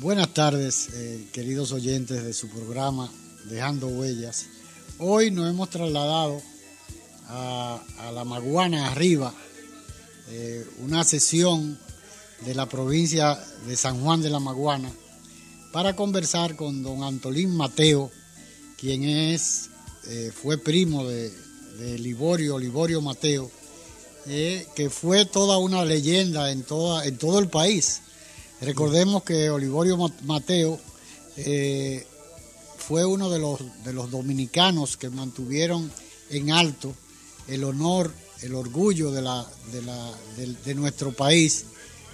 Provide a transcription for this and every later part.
Buenas tardes, eh, queridos oyentes de su programa Dejando Huellas. Hoy nos hemos trasladado a, la Maguana arriba, eh, una sesión de la provincia de San Juan de la Maguana, para conversar con don Antolín Mateo, quien es, eh, fue primo de, Liborio, Liborio Mateo, que fue toda una leyenda en, toda, en todo el país Recordemos que Olivorio Mateo eh, fue uno de los, de los dominicanos que mantuvieron en alto el honor, el orgullo de, la, de, nuestro país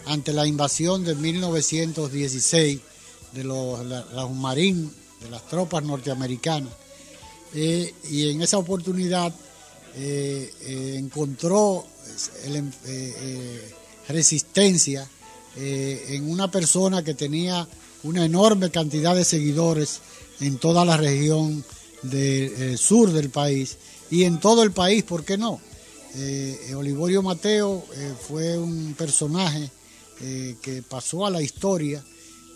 ante la invasión de 1916 de los, marines, de las tropas norteamericanas. Eh, y en esa oportunidad eh, encontró resistencia eh, en una persona que tenía una enorme cantidad de seguidores en toda la región del eh, sur del país y en todo el país, ¿por qué no? Eh, Olivorio Mateo fue un personaje que pasó a la historia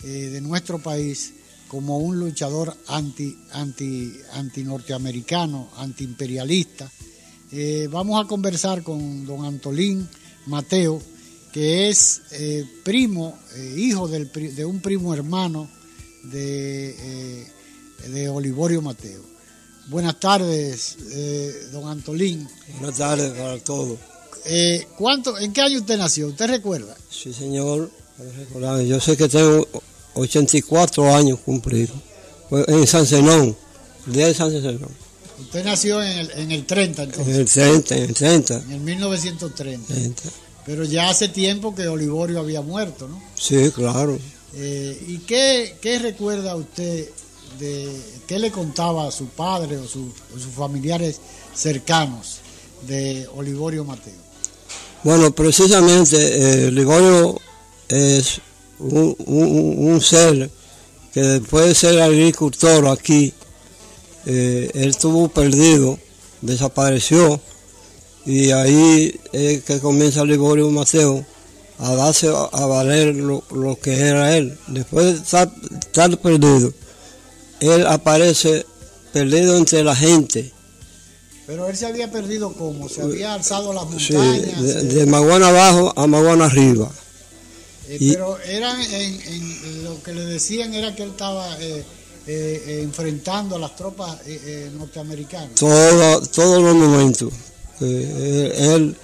de nuestro país como un luchador anti, anti, norteamericano, anti imperialista. vamos a conversar con don Antolín Mateo, que es eh, primo, eh, hijo de un primo hermano de, eh, de Olivorio Mateo. Buenas tardes, don Antolín. Buenas tardes para todos. ¿cuánto, ¿En qué año usted nació? ¿Usted recuerda? Sí, señor. Yo sé que tengo 84 años cumplidos. En San Zenón, día de San Zenón. Usted nació en el, en el 30, entonces. En el 30, en el 30. En el 1930. Pero ya hace tiempo que Olivorio había muerto, ¿no? Sí, claro. Eh, ¿Y qué, recuerda usted de qué le contaba a su padre o, sus familiares cercanos de Olivorio Mateo? Bueno, precisamente eh, Olivorio es un, ser que después de ser agricultor aquí, eh, él estuvo perdido, desapareció y ahí es que comienza Liborio Mateo a darse a, valer lo, que era él. Después de estar, perdido, él aparece perdido entre la gente. Pero él se había perdido como, se había alzado las montañas. Sí, de, Maguana abajo a Maguana arriba. Eh, pero eran en, lo que le decían era que él estaba eh, eh, enfrentando a las tropas norteamericanas. Todo, todos los momentos. Eh, él,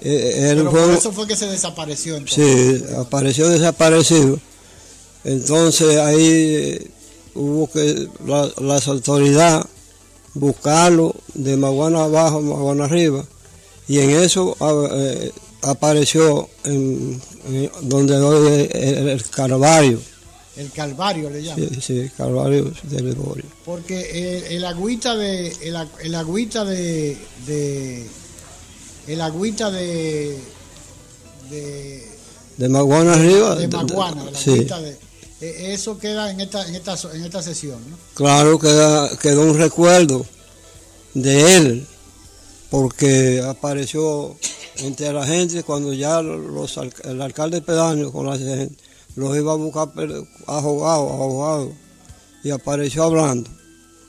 eh, por eso fue que se desapareció. Sí, apareció desaparecido. Entonces ahí eh, hubo que las autoridades buscarlo de Maguana abajo a Maguana arriba y en eso apareció en, donde hoy el, el. El Calvario le llaman. Sí, sí, el Calvario de Liborio. Porque el, agüita de el, agüita de el agüita de de, Maguana arriba. De Maguana, de, e, eso queda en esta, en esta, en esta sesión, ¿no? Claro, queda, quedó un recuerdo de él, porque apareció entre la gente cuando ya los, el alcalde pedáneo con la gente los iba a buscar ahogados, ahogados, y apareció hablando.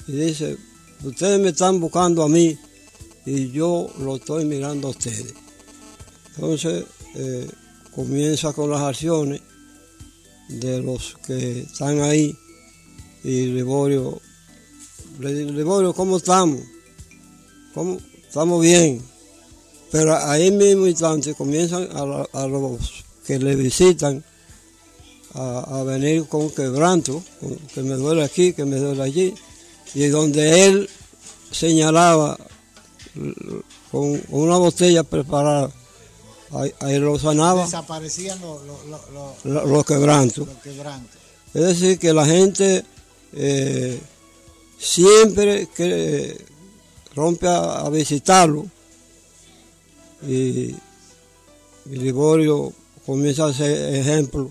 Y dice, ustedes me están buscando a mí y yo lo estoy mirando a ustedes. Entonces eh, comienza con las acciones de los que están ahí y Liborio, Liborio, ¿cómo estamos? ¿Cómo? Estamos bien. Pero ahí mismo instante comienzan a los que le visitan a, a venir con quebranto, con- que me duele aquí, que me duele allí, y donde él señalaba con una botella preparada, ahí, ahí lo sanaba Desaparecían los, lo- quebrantos. Es decir, que la gente eh, siempre que rompe a, a visitarlo y, y Liborio comienza a hacer ejemplo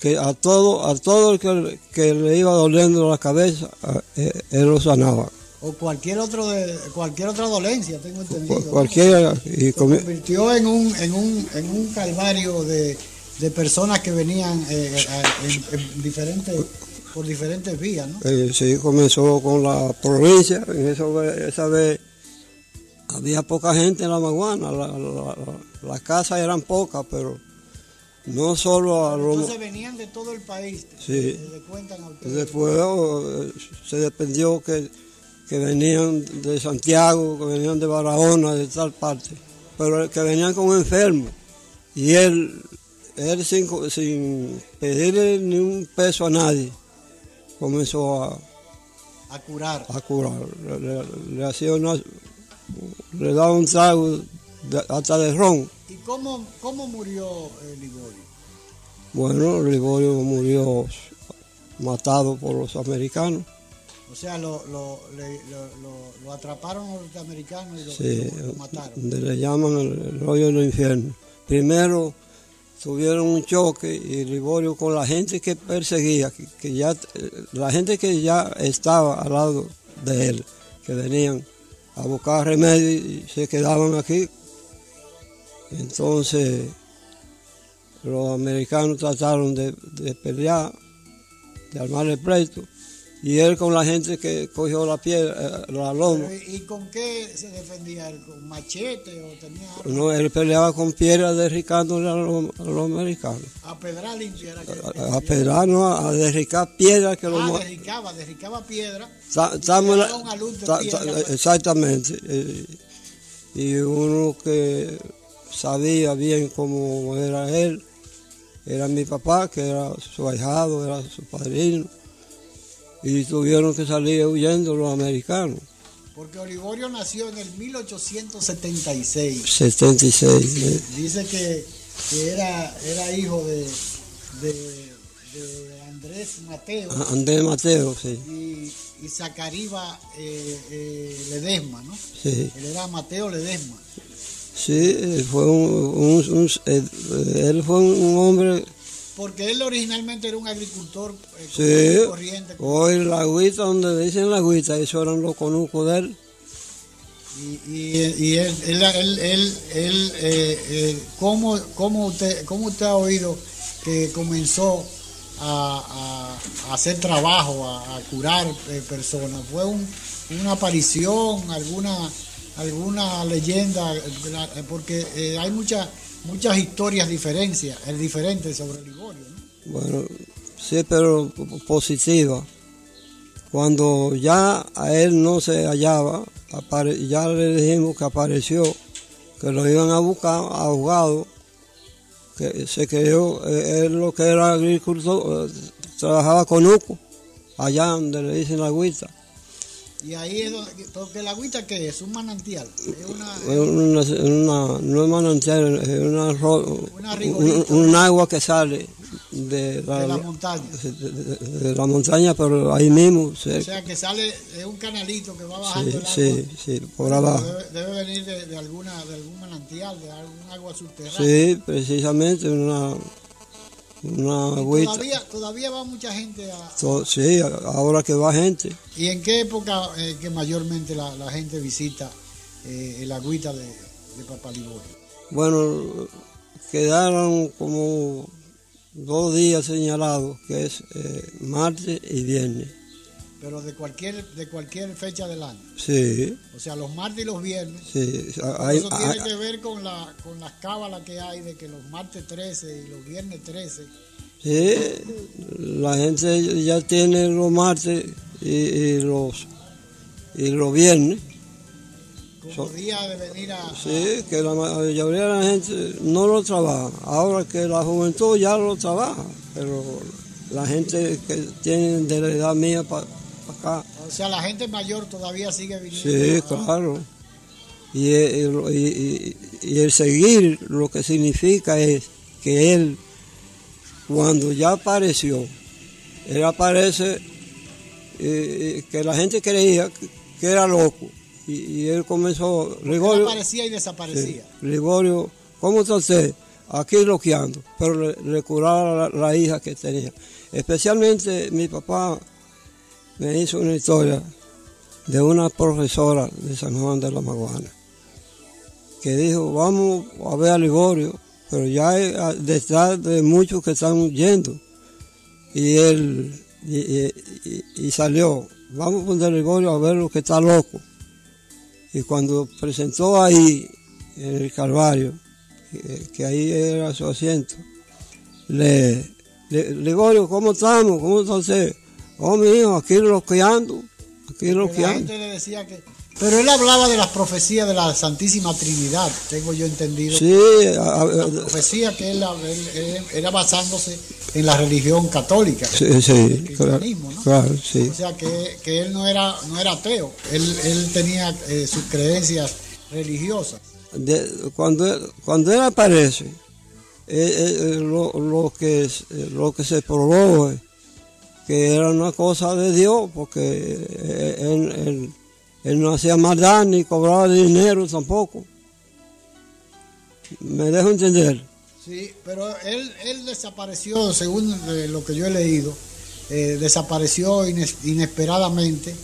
que a todo a todo el que, que le iba doliendo la cabeza eh, él lo sanaba O cualquier otro de, cualquier otra dolencia, tengo entendido. Cualquiera y Se convirtió en un, en un, en un calvario de, de personas que venían eh, a- en, en diferentes, por diferentes vías, ¿no? Eh, sí, comenzó con la provincia, en eso, esa vez había poca gente en la Maguana, la- la- la- las casas eran pocas, pero no solo a los... Entonces venían de todo el país. Sí. le cuentan a ustedes. Después eh, se dependió que, que venían de Santiago, que venían de Barahona, de tal parte, pero que venían como enfermos. Y él, él sin, sin pedirle ni un peso a nadie, comenzó a, a curar. a curar. Le, le- le hacía una, le daba un trago de- hasta de ron. ¿Y cómo, cómo murió eh, Liborio? Bueno, Liborio murió matado por los americanos. O sea, lo, lo, le- lo- atraparon los norteamericanos y lo, Sí, mataron. le llaman el, el hoyo del infierno. Primero tuvieron un choque y Liborio con la gente que perseguía, que, que ya, la gente que ya estaba al lado de él, que venían a buscar remedio y se quedaban aquí. Entonces los americanos trataron de, de pelear, de armar el pleito, y él con la gente que cogió la piedra, eh, la loma. ¿Y con qué se defendía él? ¿Con machete o tenía armas? No, él peleaba con piedras derricándole a los, a los americanos. A pedrar limpia era que A, a pedrar, no, a derricar piedras que los... Ah, ma- derricaba, derricaba piedra. Ta- luz de ta- piedra, ta- pues. exactamente. eh, Y uno que sabía bien cómo era él, era mi papá, que era su ahijado, era su padrino. Y tuvieron que salir huyendo los americanos. Porque Olivorio nació en el 1876. 76. eh, Dice que, que era, era hijo de, de, de Andrés Mateo Andrés Mateo, sí. y, y Zacariba eh, eh, Ledesma, ¿no? sí. Él era Mateo Ledesma. Sí, eh, fue un, un- un- eh, él fue un hombre, Porque él originalmente era un agricultor eh, sí, corriente. hoy la agüita, donde dicen la agüita, eso eran los conucos de él. Y, y, y él, él, él, él, él, eh, eh, ¿cómo, cómo usted, ¿cómo usted ha oído que comenzó a, a- a hacer trabajo, a, a curar eh, personas? ¿Fue un- una aparición, alguna, alguna leyenda? Eh, Porque eh, hay muchas muchas historias diferencias, eh, diferentes sobre Liborio. ¿no? Bueno, sí, pero positiva. Cuando ya a él no se hallaba, ya le dijimos que apareció, que lo iban a buscar ahogado, que se creyó, eh, él lo que era agricultor, trabajaba con Uco, allá donde le dicen la agüita. Y ahí es donde, porque el agüita que es un manantial, es una, Es una, una- no es manantial, es una, Una un, agua que sale de la, de la montaña. de- de- de la montaña, pero ahí mismo, O sea que sale, es un canalito que va bajando Sí, el agua. sí, sí, por abajo. Debe, debe venir de, de alguna, de algún manantial, de algún agua subterránea. Sí, precisamente una, una agüita. todavía, todavía va mucha gente a... Sí, ahora que va gente. ¿Y en qué época eh, que mayormente la, la gente visita eh, el agüita de, de Papá Liborio? Bueno, quedaron como dos días señalados, que es eh, martes y viernes. Pero de cualquier, de cualquier fecha del año. Sí, O sea, los martes y los viernes. sí. hay- Eso tiene hay- que ver con, la, con las cábalas que hay de que los martes 13 y los viernes 13 Sí, la gente ya tiene los martes y, y los y los viernes Como día de venir a... Sí, que la mayoría de la gente no lo trabaja. Ahora que la juventud ya lo trabaja, pero la gente que tiene de la edad mía para acá. O sea, la gente mayor todavía sigue viniendo. Sí, claro. Y, y, y, el seguir lo que significa es que él, cuando ya apareció, él aparece eh, que la gente creía que era loco. Y, él comenzó, Gregorio... aparecía y desaparecía. Gregorio, ¿cómo está usted? Aquí bloqueando, pero le, curaba la, hija que tenía. Especialmente mi papá me hizo una historia de una profesora de San Juan de la Maguana, que dijo, vamos a ver a Ligorio, pero ya detrás de muchos que están huyendo. Y él y, salió, vamos poner Ligorio a ver lo que está loco. Y cuando presentó ahí, en el Calvario, que, ahí era su asiento, le, le Ligorio, ¿cómo estamos? ¿Cómo está usted? Oh, mi hijo, aquí bloqueando, aquí bloqueando. le decía que... Pero él hablaba de las profecías de la Santísima Trinidad, tengo yo entendido. Sí, la profecía que él, era basándose en la religión católica. Sí, sí, claro, claro, sí. O sea, que, que, él no era, no era ateo, él, él tenía eh, sus creencias religiosas. cuando, cuando él aparece, eh, eh, lo, lo, que, lo que se probó que era una cosa de Dios, porque él, no hacía maldad ni cobraba dinero tampoco. ¿Me dejo entender? Sí, pero él, él desapareció, según eh, lo que yo he leído, eh, desapareció inesperadamente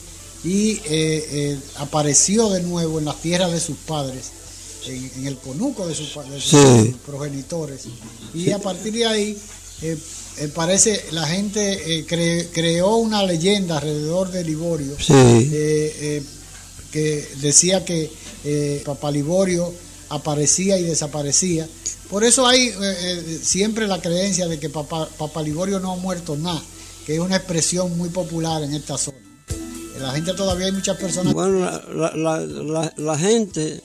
y eh, apareció de nuevo en las tierras de sus padres, en, el conuco de sus, progenitores. Y a partir de ahí eh, parece, la gente eh, creó una leyenda alrededor de Liborio eh, que decía que Papá Liborio aparecía y desaparecía. Por eso hay siempre la creencia de que Papá, Liborio no ha muerto nada, que es una expresión muy popular en esta zona. La gente todavía hay muchas personas. Bueno, la, la gente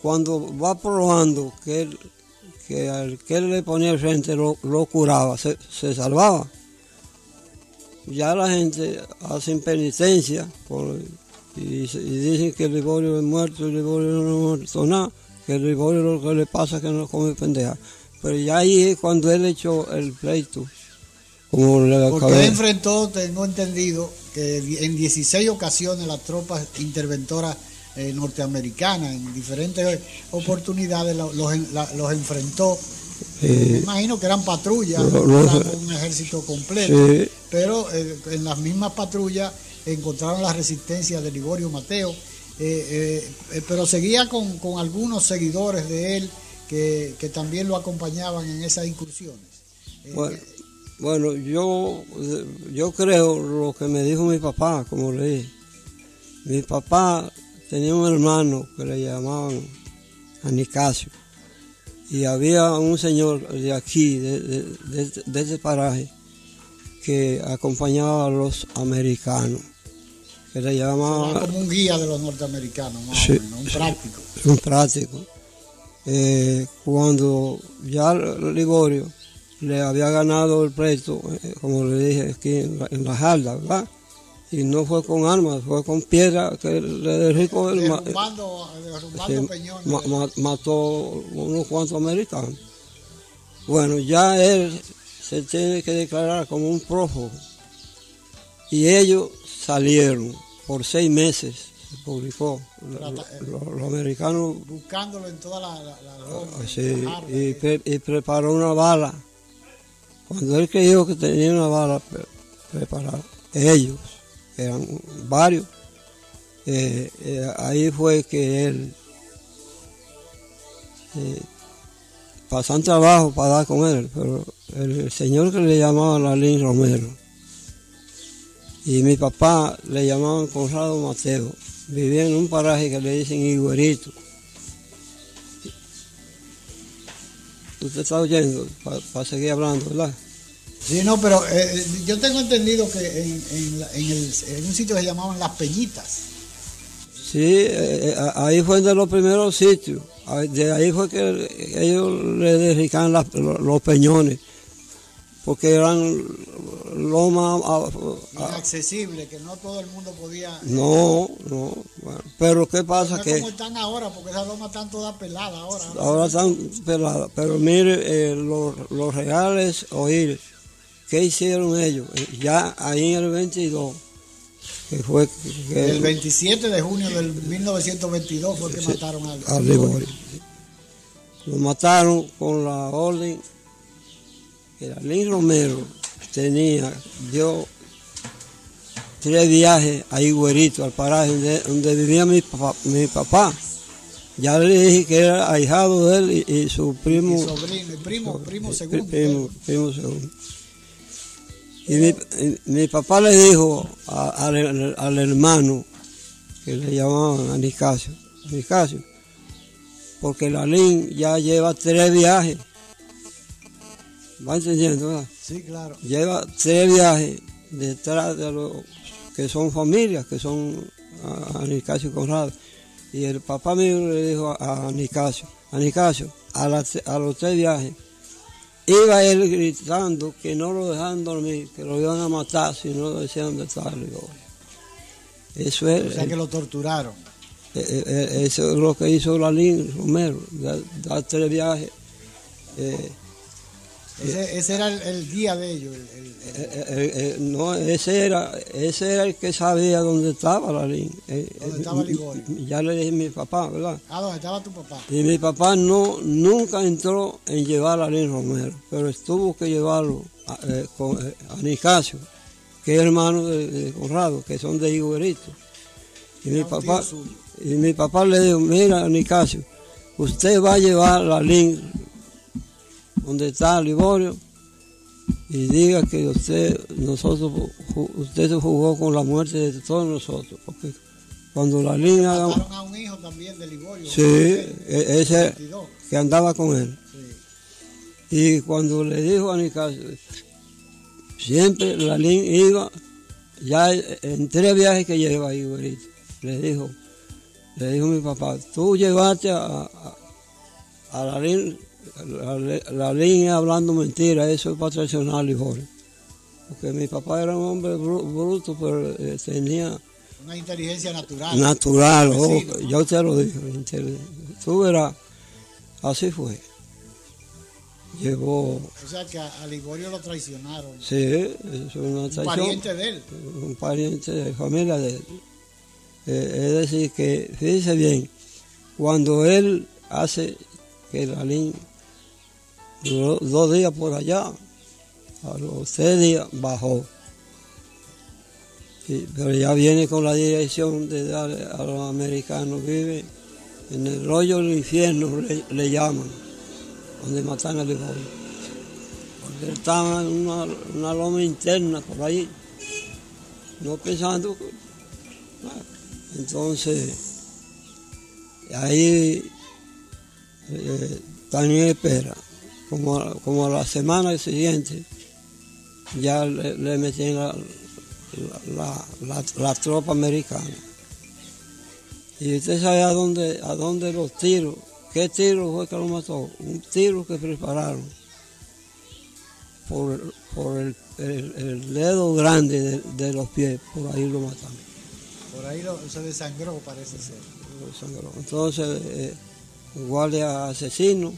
cuando va probando que él que al que él le ponía frente lo, curaba, se, salvaba. Ya la gente hace penitencia y, dicen que el Liborio es muerto, el Liborio no es muerto nada, que el Liborio lo que le pasa es que no come pendeja. Pero ya ahí es cuando él echó el pleito. Como Porque él enfrentó, tengo entendido, que en 16 ocasiones las tropas interventoras eh, norteamericana en diferentes oportunidades los, enfrentó. me imagino que eran patrullas, un ejército completo, pero eh, en las mismas patrullas encontraron la resistencia de Liborio Mateo, eh, pero seguía con, algunos seguidores de él que, también lo acompañaban en esas incursiones. Bueno, yo, yo creo lo que me dijo mi papá, como le dije. Mi papá tenía un hermano que le llamaban Anicasio. Y había un señor de aquí, de, este paraje, que acompañaba a los americanos, que le llamaban... como un guía de los norteamericanos, un práctico. Un práctico. Eh, cuando ya Ligorio le había ganado el pleito, eh, como le dije aquí en la, en la jarda, ¿verdad? Y no fue con armas, fue con piedra que le derricó el mató unos cuantos americanos. Bueno, ya él se tiene que declarar como un prófugo. Y ellos salieron por seis meses, se publicó. Los, americanos. Buscándolo en toda la. la, ah, sí, y, preparó una bala. Cuando él creyó que tenía una bala preparada, ellos eran varios. Eh, eh, ahí fue que él eh, pasan trabajo para dar con él, pero el, señor que le llamaba Lalín Romero y mi papá le llamaban Conrado Mateo, vivía en un paraje que le dicen Higuerito. Usted está oyendo para seguir hablando, ¿verdad? Sí, no, pero eh, eh, yo tengo entendido que en, un sitio se llamaban Las Peñitas. Sí, eh, ahí fue de los primeros sitios. De ahí fue que ellos le dedicaban los peñones porque eran lomas... Inaccesibles, que no todo el mundo podía... No, no, bueno, pero ¿qué pasa? No que como están ahora, porque esas lomas están todas peladas ahora. Ahora están peladas, pero mire, eh, los, reales oír, ¿qué hicieron ellos? Ya ahí en el 22, que fue... el 27 de junio del 1922 fue que mataron al... Al Lo mataron con la orden el Alín Romero tenía, dio tres viajes a Higuerito, al paraje donde, vivía mi papá, mi papá. Ya le dije que era ahijado de él y, su primo. Y sobrino, primo, primo segundo. Primo, segundo. Y mi, papá le dijo al, hermano, que le llamaban Anicasio, Anicasio, porque el Alín ya lleva tres viajes ¿Va entendiendo? ¿verdad? Sí, claro. Lleva tres viajes detrás de los que son familias, que son a, Nicasio y Conrado. Y el papá mío le dijo a, Nicasio, a Nicasio, a, los tres viajes, iba él gritando que no lo dejaban dormir, que lo iban a matar si no lo decían de estar Eso es. O sea que lo torturaron. Eh, eh, eh, eso es lo que hizo Lalín Romero, dar tres viajes. Ese, era el, día de ellos. Eh, eh, eh, no, ese era, ese era el que sabía dónde estaba la línea. ¿Dónde estaba Ligorio? Ya le dije a mi papá, ¿verdad? Ah, ¿dónde estaba tu papá? Y mi papá no, nunca entró en llevar a Lin Romero, pero estuvo que llevarlo a, con, a Nicasio, que es hermano de, Conrado, que son de Higuerito. Y mi, papá, y mi papá le dijo, mira Nicasio, usted va a llevar la línea donde está Liborio y diga que usted nosotros usted se jugó con la muerte de todos nosotros porque cuando la línea Mataron a un hijo también de Liborio sí e-, ese que andaba con él. Y cuando le dijo a Nicasio siempre la línea iba ya en tres viajes que lleva ahí le dijo le dijo mi papá tú llevaste a, a la línea la, línea hablando mentira, eso es para traicionar a Jorge. Porque mi papá era un hombre bruto, pero eh, tenía... Una inteligencia natural. Natural, oh, yo te lo digo. Tú verás, así fue. Llevó... O sea que a, Ligorio lo traicionaron. Sí, eso es una traición. Un pariente de él. Un pariente de familia de él. Eh, es decir, que fíjese bien, cuando él hace que la línea dos días por allá, a los seis días bajó. pero ya viene con la dirección de dar a los americanos, vive en el hoyo del infierno, le, llaman, donde matan a Liborio. Porque estaba en una, loma interna por ahí, no pensando. entonces, ahí eh, también espera como, como a la semana siguiente, ya le, le metían la, tropa americana. Y usted sabe a dónde, a dónde los tiros, qué tiro fue que lo mató, un tiro que prepararon por, el, dedo grande de, los pies, por ahí lo mataron. Por ahí se desangró, parece ser. Entonces, eh, guardia asesino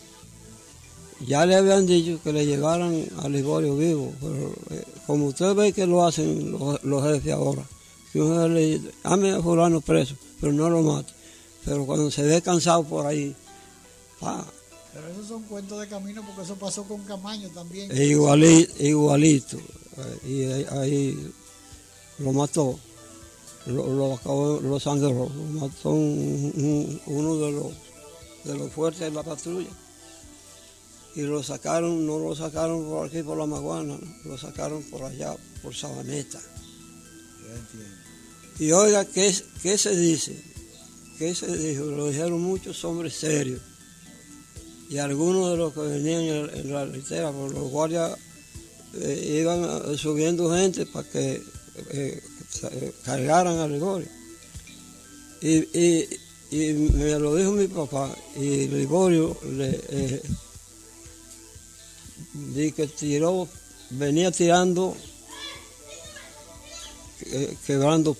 ya le habían dicho que le llevaran a Liborio vivo, pero eh, como usted ve que lo hacen los, jefes ahora, que uno le dice, ame a fulano preso, pero no lo mate. Pero cuando se ve cansado por ahí, pa. Pero esos son cuentos de camino porque eso pasó con Camaño también. igualito, igualito. Y ahí, lo mató, lo, lo acabó, lo sangró, lo mató uno de los, de los fuertes de la patrulla y lo sacaron, no lo sacaron por aquí por la Maguana, lo sacaron por allá, por Sabaneta. Y oiga, ¿qué, ¿qué, se dice? ¿Qué se dijo? Lo dijeron muchos hombres serios. Y algunos de los que venían en, la litera, por los guardias eh, iban subiendo gente para que eh, cargaran a Gregorio. y, y, me lo dijo mi papá, y Liborio le, eh, que tiró, venía tirando, quebrando,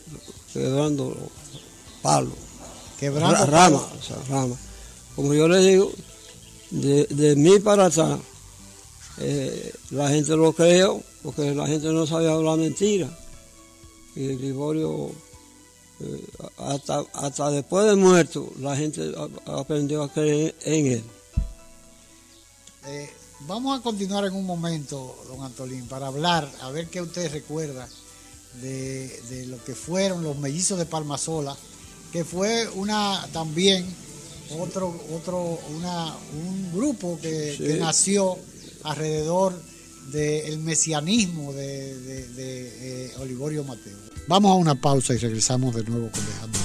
quebrando palos. Quebrando o sea, rama. Como yo le digo, de, de mí para atrás, eh, la gente lo creyó, porque la gente no sabía hablar mentira. Y Liborio, eh, hasta, hasta después de muerto, la gente aprendió a creer en él. Eh, vamos a continuar en un momento, don Antolín, para hablar, a ver qué usted recuerda de, de lo que fueron los mellizos de Palmasola, que fue una también otro, otro, una, un grupo que, nació alrededor del mesianismo de, eh, Olivorio Mateo. Vamos a una pausa y regresamos de nuevo con Dejando.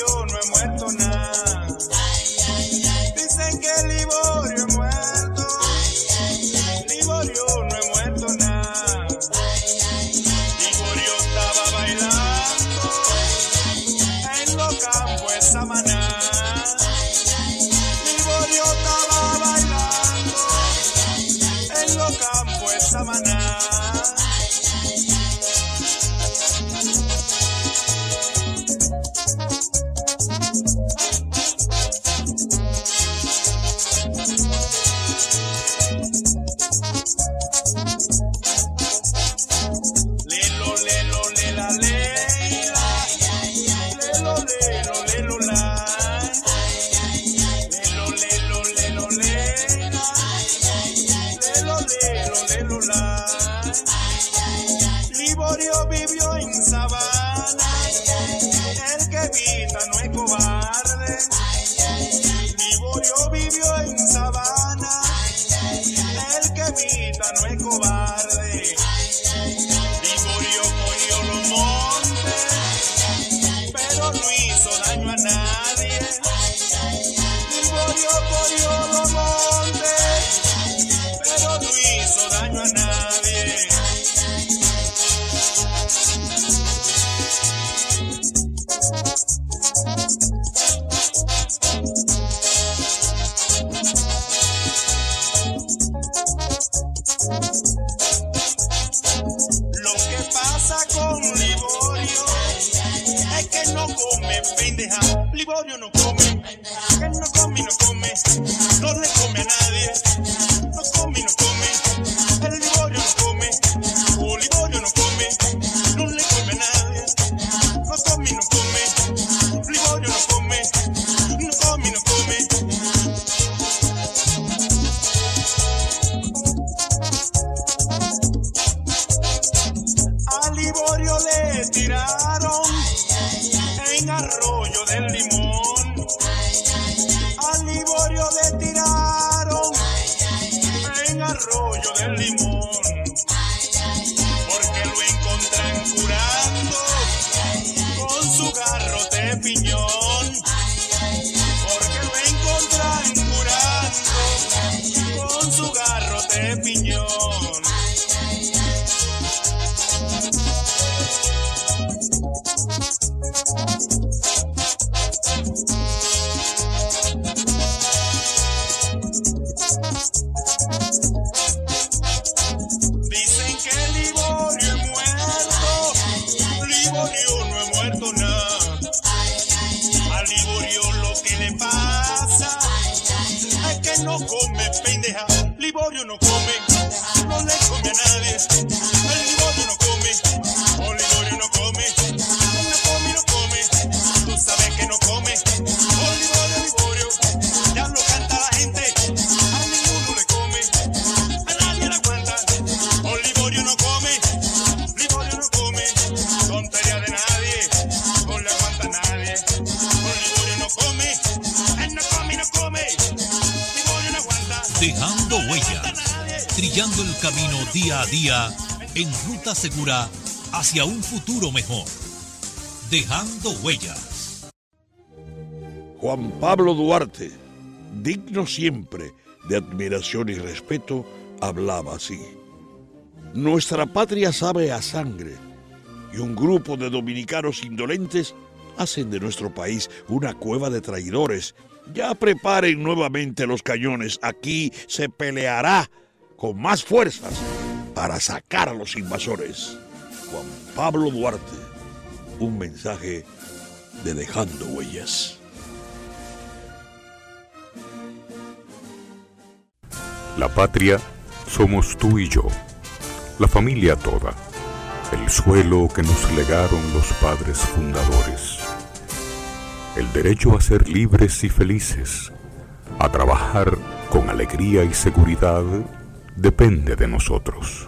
No he muerto nada. A día en ruta segura hacia un futuro mejor. Dejando huellas. Juan Pablo Duarte, digno siempre de admiración y respeto, hablaba así. Nuestra patria sabe a sangre y un grupo de dominicanos indolentes hacen de nuestro país una cueva de traidores. Ya preparen nuevamente los cañones. Aquí se peleará con más fuerzas para sacar a los invasores. Juan Pablo Duarte, un mensaje de Dejando Huellas. La patria somos tú y yo, la familia toda, el suelo que nos legaron los padres fundadores, el derecho a ser libres y felices, a trabajar con alegría y seguridad, depende de nosotros.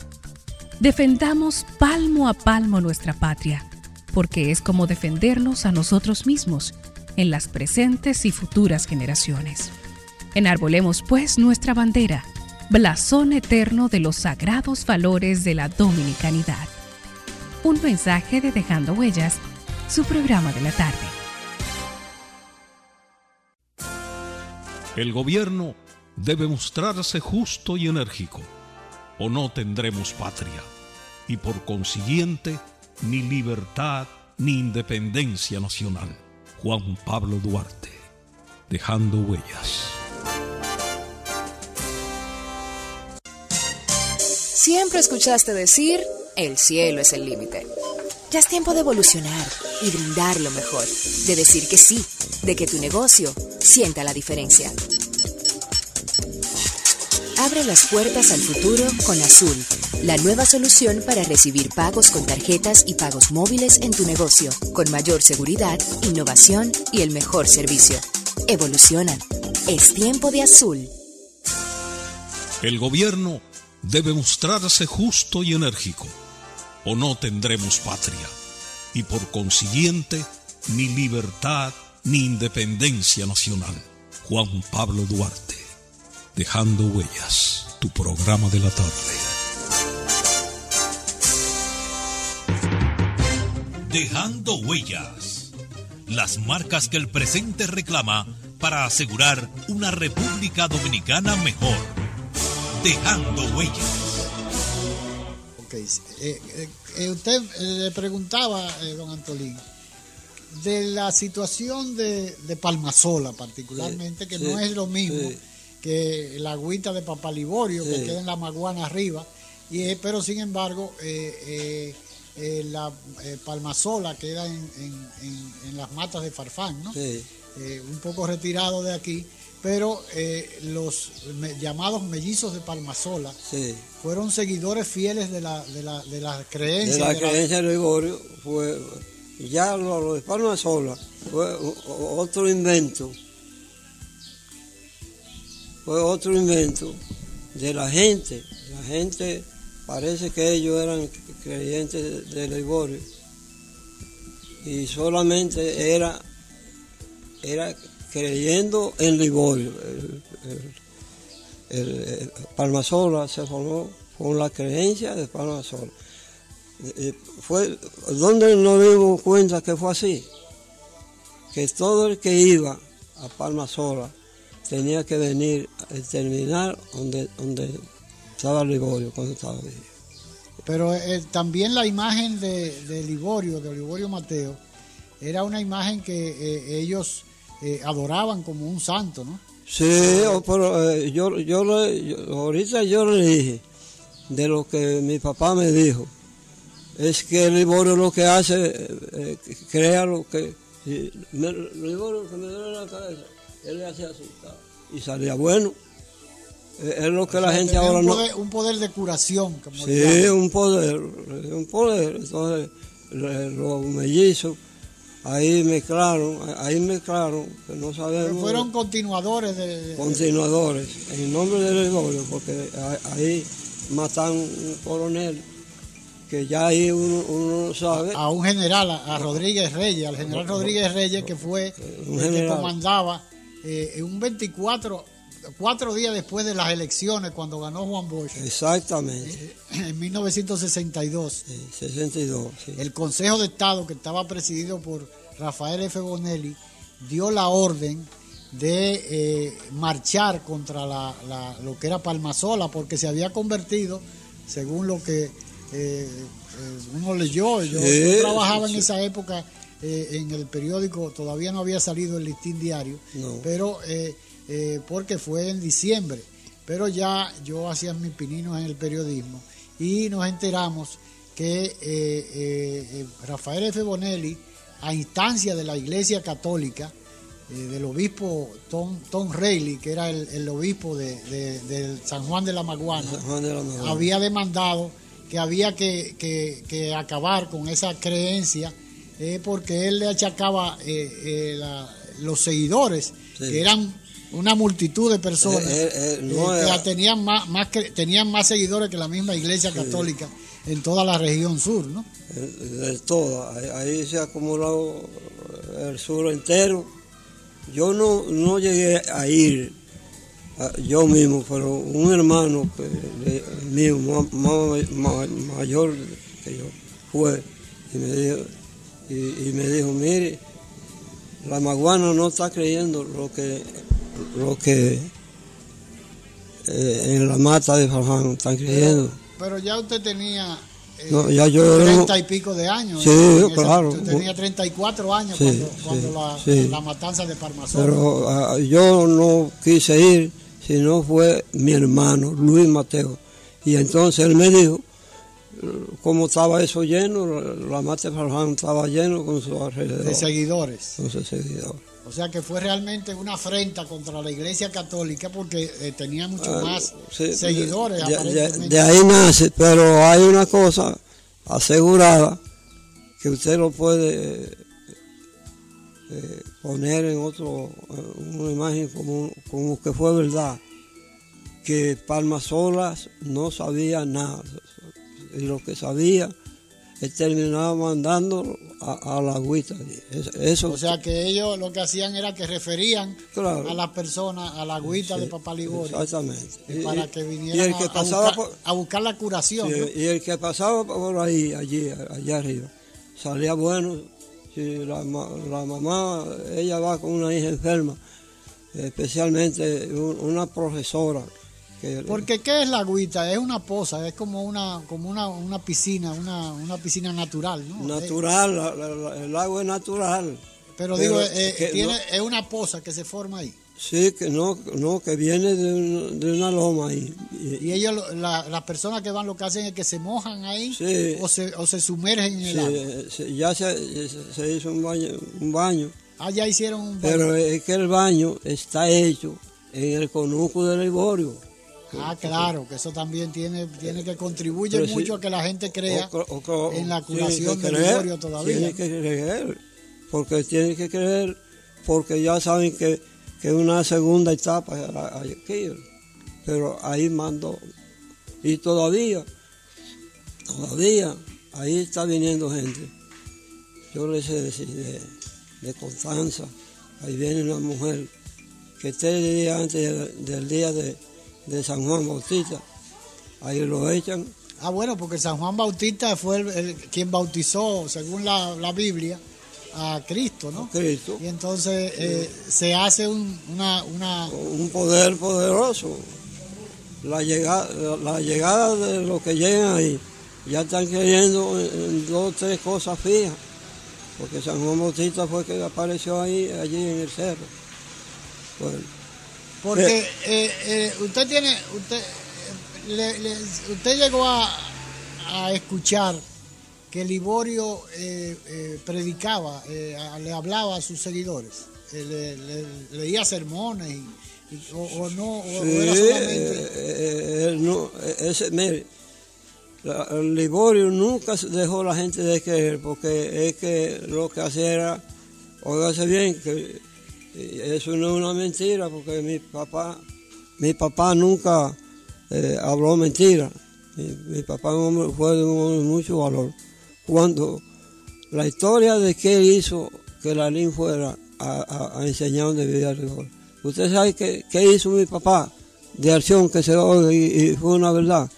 Defendamos palmo a palmo nuestra patria, porque es como defendernos a nosotros mismos en las presentes y futuras generaciones. Enarbolemos pues nuestra bandera, blasón eterno de los sagrados valores de la dominicanidad. Un mensaje de Dejando Huellas, su programa de la tarde. El gobierno debe mostrarse justo y enérgico, o no tendremos patria, y por consiguiente, ni libertad ni independencia nacional. Juan Pablo Duarte, dejando huellas. Siempre escuchaste decir, el cielo es el límite. Ya es tiempo de evolucionar y brindar lo mejor, de decir que sí, de que tu negocio sienta la diferencia. Abre las puertas al futuro con Azul, la nueva solución para recibir pagos con tarjetas y pagos móviles en tu negocio, con mayor seguridad, innovación y el mejor servicio. Evoluciona. Es tiempo de Azul. El gobierno debe mostrarse justo y enérgico, o no tendremos patria, y por consiguiente ni libertad ni independencia nacional. Juan Pablo Duarte, dejando huellas, tu programa de la tarde. Dejando huellas, las marcas que el presente reclama para asegurar una República Dominicana mejor dejando huellas. Ok, eh, eh, eh, usted le preguntaba, don Antolín, de la situación de, de Palmasola particularmente, que no es lo mismo que la agüita de Papaliborio, que queda en la Maguana arriba, y, pero sin embargo, la Palmasola queda en, en, las matas de Farfán, ¿no? un poco retirado de aquí pero eh, los llamados mellizos de Palmasola fueron seguidores fieles de la, de la, de la creencia. De la, creencia de Gregorio, fue, ya lo, de Palmasola fue otro invento, fue otro invento de la gente. La gente, parece que ellos eran creyentes de Gregorio y solamente era, era creyendo en Liborio. El, Palmasola se formó con la creencia de Palmasola. Fue donde nos dimos cuenta que fue así, que todo el que iba a Palmasola tenía que venir a terminar donde, donde estaba Liborio cuando estaba ahí. Pero eh, también la imagen de, de Liborio, de Liborio Mateo, era una imagen que eh, ellos eh, adoraban como un santo, ¿no? Sí, o- pero yo, yo, le- yo- ahorita yo le dije de lo que mi papá me dijo. Es que Liborio lo que hace, crea lo que... si me- Liborio que me duele la cabeza, él le hacía así ta, y salía bueno. Es lo que la gente ahora un no... un poder de curación. Como Sí, un poder, un poder. Entonces, los mellizos, ahí mezclaron, ahí mezclaron, que no sabemos... fueron continuadores de, continuadores, en nombre del Liborio, porque ahí matan un coronel, que ya ahí uno, uno no sabe. a un general, a, Rodríguez Reyes, al general Rodríguez Reyes, que fue Un el que comandaba eh, en un 24, cuatro días después de las elecciones, cuando ganó Juan Bosch, Exactamente, en 1962. sí, 62. sí. El Consejo de Estado, que estaba presidido por Rafael F. Bonelli, dio la orden de eh, marchar contra la, la- lo que era Palmasola, porque se había convertido, según lo que eh, eh, uno leyó, yo, Sí, yo trabajaba en esa época eh, en el periódico, todavía no había salido el listín diario, No. pero eh, eh, porque fue en diciembre, pero ya yo hacía mis pininos en el periodismo y nos enteramos que eh, Rafael F. Bonelli, a instancia de la Iglesia Católica, del obispo Tom, Tom Reilly, que era el, el obispo de, de- San Juan de la Maguana, San Juan de la Maguana. había demandado que había que, que- que acabar con esa creencia eh, porque él le achacaba eh, eh, la- los seguidores, Sí. que eran una multitud de personas Eh, no que tenían más, más que- tenían más seguidores que la misma iglesia católica en toda la región sur, ¿no? De todo. Ahí, ahí se acumuló el sur entero. Yo no, no llegué a ir yo mismo, pero un hermano de- mío, ma- mayor que yo, fue y me dijo, y, y me dijo, mire, la maguana no está creyendo lo que, lo que eh, en la mata de Farfán están creyendo. Pero ya usted tenía eh, No, ya yo treinta y pico de años. Sí, ese- claro. Usted tenía 34 años Sí, cuando, sí, la, sí. la matanza de Parmasol. Pero ah, yo no quise ir, sino fue mi hermano, Luis Mateo. Y entonces él me dijo, cómo estaba eso lleno, la, de Farfán estaba lleno con su alrededor, de seguidores. con sus seguidores. O sea que fue realmente una afrenta contra la Iglesia Católica porque eh, tenía mucho Ah, más sí, seguidores de- de- aparentemente. de ahí nace, pero hay una cosa asegurada que usted lo puede eh, poner en otro, una imagen como, como que fue verdad, que Palma Solas no sabía nada, y lo que sabía, él terminaba mandando a, a la agüita. Es- Eso, O sea que ellos lo que hacían era que referían Claro. a las personas a la agüita de Papá Liborio exactamente. eh, para que Y vinieran que a- a, buscar, por- a buscar la curación. Sí, ¿no? y el que pasaba por ahí, allí, allá arriba, salía bueno. Si la, la mamá, ella va con una hija enferma, especialmente un- una profesora. Que, Porque ¿qué es la agüita? Es una poza, es como una como una, una piscina, una, una piscina natural, ¿no? natural, la- la- la- el agua es natural. Eh, pero, pero digo, eh, que tiene, no- es una poza que se forma ahí. Sí, que no, no que viene de, un- de una loma ahí. Y- Y ellos, lo- la- las personas que van lo que hacen es que se mojan ahí Sí. o, se, o se sumergen en el sí, agua. eh, ya se, se- se hizo un baño, un baño Ah, ya hicieron un pero es que el baño está hecho en el conuco del Liborio. Ah, claro, que eso también tiene, tiene que contribuye sí. mucho a que la gente crea O- o- o- en la curación del Liborio todavía. Tiene que creer, porque tiene que creer, porque ya saben que, que una segunda etapa aquí, pero ahí mandó. Y todavía, todavía, ahí está viniendo gente. Yo les sé decir, de, de Constanza, ahí viene una mujer que tres días antes del, del día de, de San Juan Bautista, ahí lo echan Ah, bueno, porque San Juan Bautista fue el, el- quien bautizó, según la, la Biblia, a Cristo, ¿no? Cristo. Y entonces eh, se hace un- una, una, un poder poderoso. la llegada, la llegada de los que llegan ahí, ya están queriendo en, dos o tres cosas fijas, porque San Juan Bautista fue que apareció ahí, allí en el cerro. Porque eh, eh, usted tiene, usted, usted llegó a, a escuchar que Liborio eh, predicaba, le hablaba a sus seguidores, le, leía sermones y o, no, o, era solamente... Eh, eh, no, ese, mire, el Liborio nunca dejó a la gente de creer, porque es que lo que hacía era, óigase bien, que eso no es una mentira, porque mi papá, mi papá nunca eh, habló mentira. Mi, papá fue de mucho valor. Cuando la historia de que él hizo que la LIN fuera a, a, enseñar donde vivía Liborio Usted sabe qué, hizo mi papá de acción que se oye y, fue una verdad.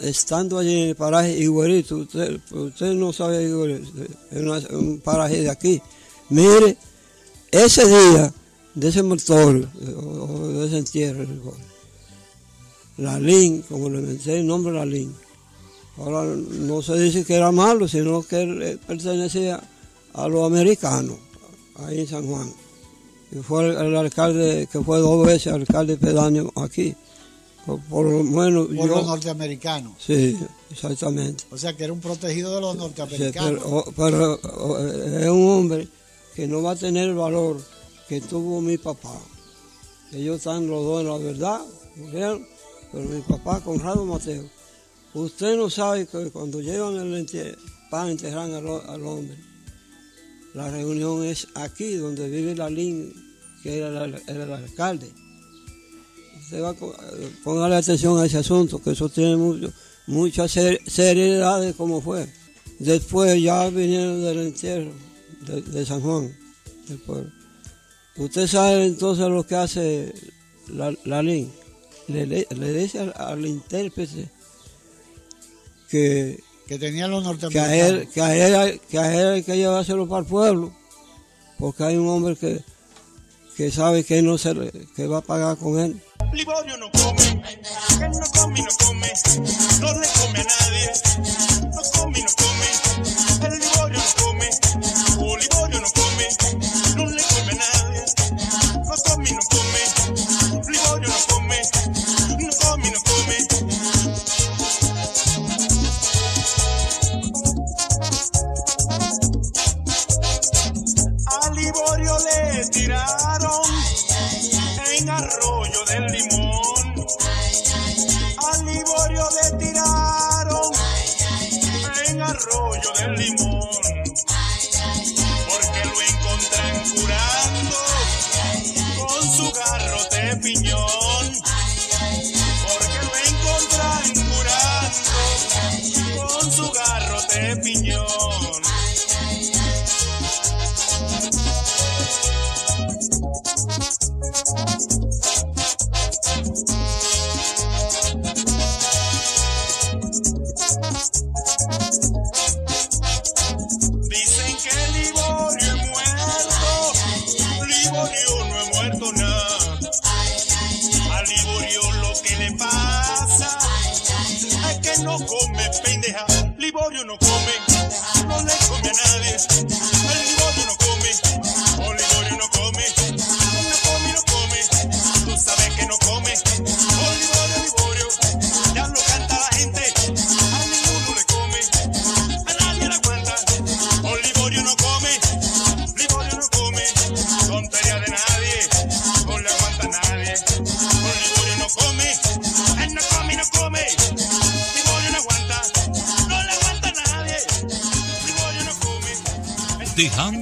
Estando allí en el paraje Iguerito, usted, usted no sabe Iguerito, es un paraje de aquí. Mire, ese día de ese motor, de ese entierro, la LIN, como le mencioné el nombre la LIN, ahora no se dice que era malo, sino que él pertenecía a los americanos, ahí en San Juan que fue el, alcalde, que fue dos veces alcalde pedáneo aquí. Por, lo menos por los norteamericanos. Sí, exactamente. O sea que era un protegido de los norteamericanos. pero, es un hombre que no va a tener el valor que tuvo mi papá. Ellos están los dos en la verdad, pero mi papá, Conrado Mateo, usted no sabe que cuando llevan el pan enterran al, al hombre, la reunión es aquí, donde vive la LIN, que era, el alcalde. Usted va a ponerle atención a ese asunto, que eso tiene mucho, mucha seriedad de fue. Después ya vinieron del entierro de, San Juan, del pueblo. Usted sabe entonces lo que hace la, la LIN. Le, dice al intérprete que que tenían los norteamericanos. Que a él, que a él, que a él hay que llevárselo para el pueblo, porque hay un hombre que, que sabe que no se que va a pagar con él. Liborio no come, él no come y no come, no le come a nadie, no come, o Liborio no come, no le come a nadie, no come no come, Liborio no come, no come no come. le tiraron en arroyo del limón. Al Liborio le tiraron en arroyo del limón.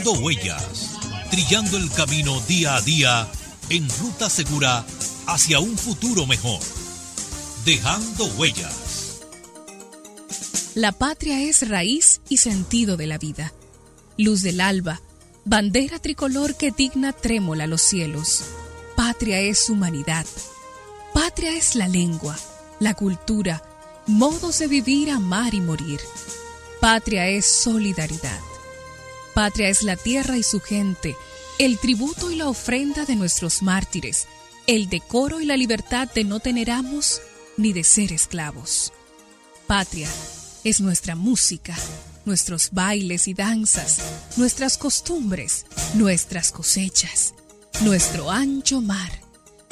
Dejando huellas, trillando el camino día a día en ruta segura hacia un futuro mejor. Dejando huellas. La patria es raíz y sentido de la vida, luz del alba, bandera tricolor que digna trémola los cielos. Patria es humanidad. Patria es la lengua, la cultura, modos de vivir, amar y morir. Patria es solidaridad. Patria es la tierra y su gente, el tributo y la ofrenda de nuestros mártires, el decoro y la libertad de no tener amos ni de ser esclavos. Patria es nuestra música, nuestros bailes y danzas, nuestras costumbres, nuestras cosechas, nuestro ancho mar,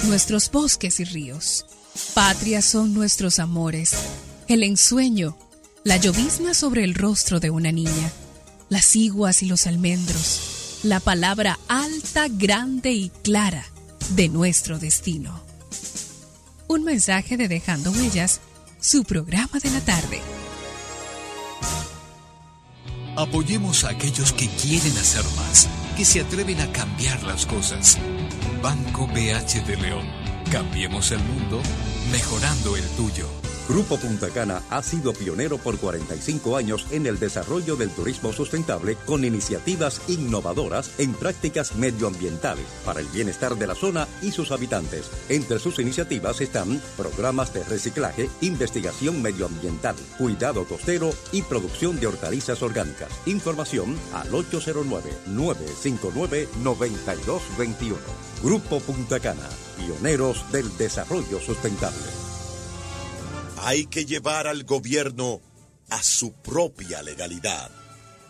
nuestros bosques y ríos. Patria son nuestros amores, el ensueño, la llovizna sobre el rostro de una niña, las iguas y los almendros, la palabra alta, grande y clara de nuestro destino. Un mensaje de Dejando Huellas, su programa de la tarde. Apoyemos a aquellos que quieren hacer más, que se atreven a cambiar las cosas. Banco BH de León. Cambiemos el mundo, mejorando el tuyo. Grupo Punta Cana ha sido pionero por 45 años en el desarrollo del turismo sustentable con iniciativas innovadoras en prácticas medioambientales para el bienestar de la zona y sus habitantes. Entre sus iniciativas están programas de reciclaje, investigación medioambiental, cuidado costero y producción de hortalizas orgánicas. Información al 809-959-9221. Grupo Punta Cana, pioneros del desarrollo sustentable. Hay que llevar al gobierno a su propia legalidad,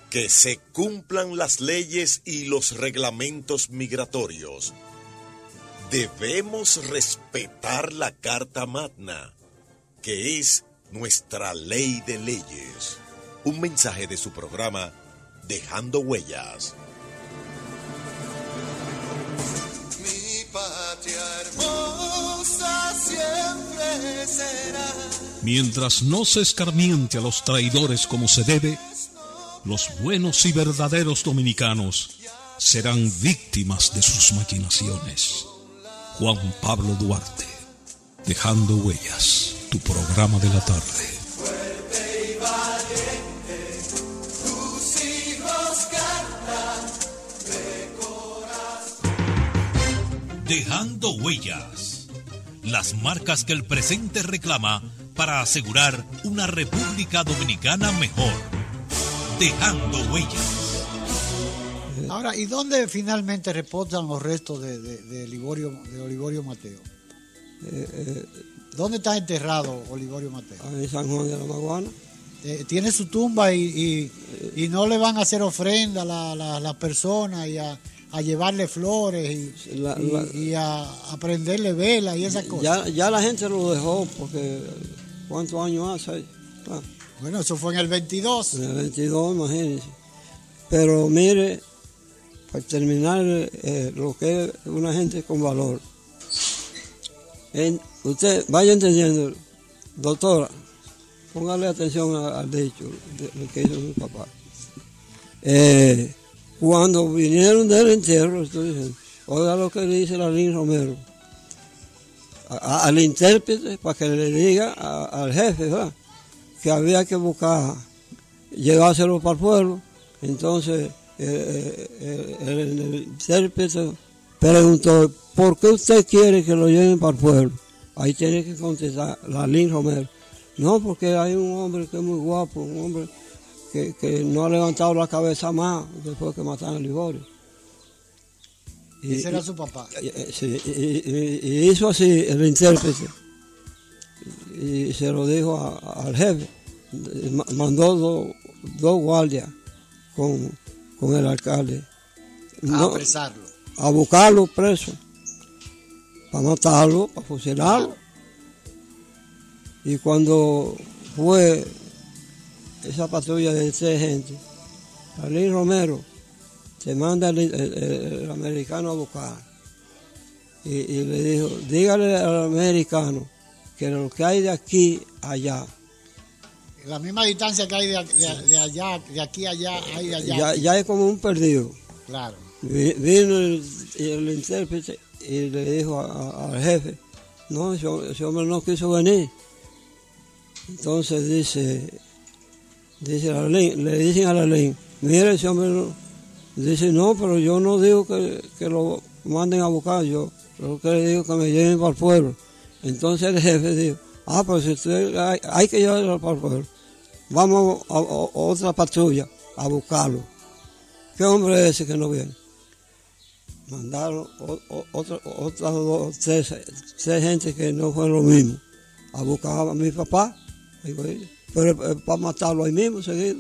que se cumplan las leyes y los reglamentos migratorios. Debemos respetar la Carta Magna, que es nuestra ley de leyes. Un mensaje de su programa Dejando Huellas. Siempre será. Mientras no se escarmiente a los traidores como se debe, los buenos y verdaderos dominicanos serán víctimas de sus maquinaciones. Juan Pablo Duarte, Dejando Huellas, tu programa de la tarde. Fuerte y valiente, tus hijos cantan de corazón. Dejando huellas. Las marcas que el presente reclama para asegurar una República Dominicana mejor. Dejando huellas. Ahora, ¿y dónde finalmente reposan los restos de, de, de Liborio, de Olivorio Mateo? Eh, ¿Dónde está enterrado Olivorio Mateo? en San Juan de la Maguana. Eh, tiene su tumba y, y- y no le van a hacer ofrenda a la- la- las personas y a, a llevarle flores y, La- y- la- y a, a prenderle velas y esas cosas. Ya, ya la gente lo dejó porque ¿cuántos años hace? Ah, Bueno, eso fue en el 22. en el 22, imagínense. Pero mire, para terminar, eh, lo que es una gente con valor. En- usted vaya entendiendo, doctora, póngale atención a- al dicho de lo que hizo mi papá. Eh, cuando vinieron del entierro, estoy diciendo, oiga lo que dice la Lin Romero, al intérprete para que le diga al jefe, ¿verdad? que había que buscar, llevárselo para el pueblo. Entonces eh, eh, el, el intérprete preguntó, ¿por qué usted quiere que lo lleven para el pueblo? Ahí tiene que contestar la Lin Romero. No, porque hay un hombre que es muy guapo, un hombre que, que no ha levantado la cabeza más después que mataron a Liborio. Y- Ese era su papá. sí, y, y- y hizo así el intérprete y se lo dijo a- al jefe. Ma- Mandó dos, guardias con, con el alcalde A apresarlo. a buscarlo preso, para matarlo, para fusilarlo. Y cuando fue esa patrulla de tres gente, Alín Romero se manda el, el- el- el americano a buscar. Y, y le dijo, dígale al americano que lo que hay de aquí allá, La misma distancia que hay de, de- de allá, de aquí allá, hay de allá. ya, ya es como un perdido. Claro. Vi- Vino el, el intérprete y le dijo a- a- al jefe, no, ese hombre no quiso venir. Entonces dice, dice la ley, le dicen a la ley, mire ese hombre dice, no, pero yo no digo que, que lo manden a buscar, yo lo que le digo que me lleven para el pueblo. Entonces el jefe dijo, ah, pues usted hay, que llevarlo para el pueblo. Vamos a, otra patrulla a buscarlo. ¿Qué hombre es ese que no viene? Mandaron otras dos, tres, tres gente que no fue lo mismo. a buscar a mi papá. Digo, "Eh, pero es para matarlo ahí mismo, seguido.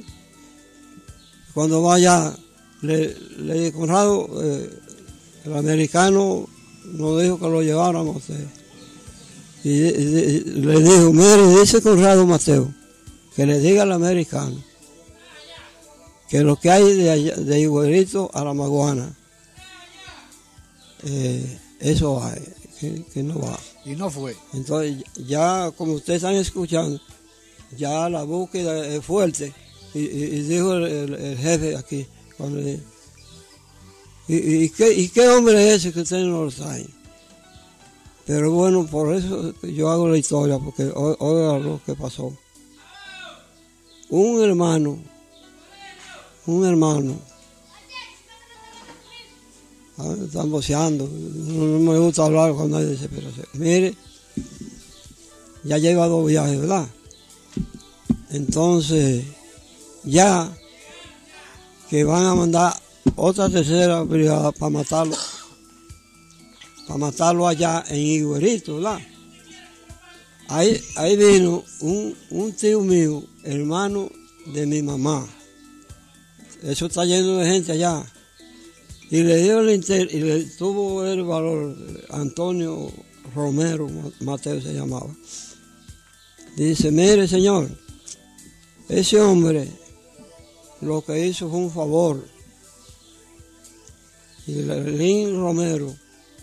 Cuando vaya, le, le dije, Conrado, eh, el americano nos dijo que lo lleváramos a usted. Y, y- y le dijo, mire, dice Conrado Mateo, que le diga al americano que lo que hay de, allá- de Iguerito a la Maguana, eh, eso hay, que, que no va. Y no fue. Entonces, ya como ustedes están escuchando, ya la búsqueda es fuerte. Y, dijo el, jefe aquí, ¿y, qué, ¿y qué hombre es ese que ustedes no lo saben? Pero bueno, por eso yo hago la historia, porque oiga lo que pasó. Un hermano, un hermano, ah, están boceando, no, no me gusta hablar cuando hay desesperación. Mire, ya lleva dos viajes, ¿verdad? Entonces, ya que van a mandar otra tercera brigada para matarlo, para matarlo allá en Iguerito, ¿verdad? Ahí, ahí vino un, un tío mío, hermano de mi mamá. Eso está lleno de gente allá. Y le dio el inter, y le tuvo el valor, Antonio Romero Mateo se llamaba. Dice, mire señor, ese hombre lo que hizo fue un favor. Y Lin Romero,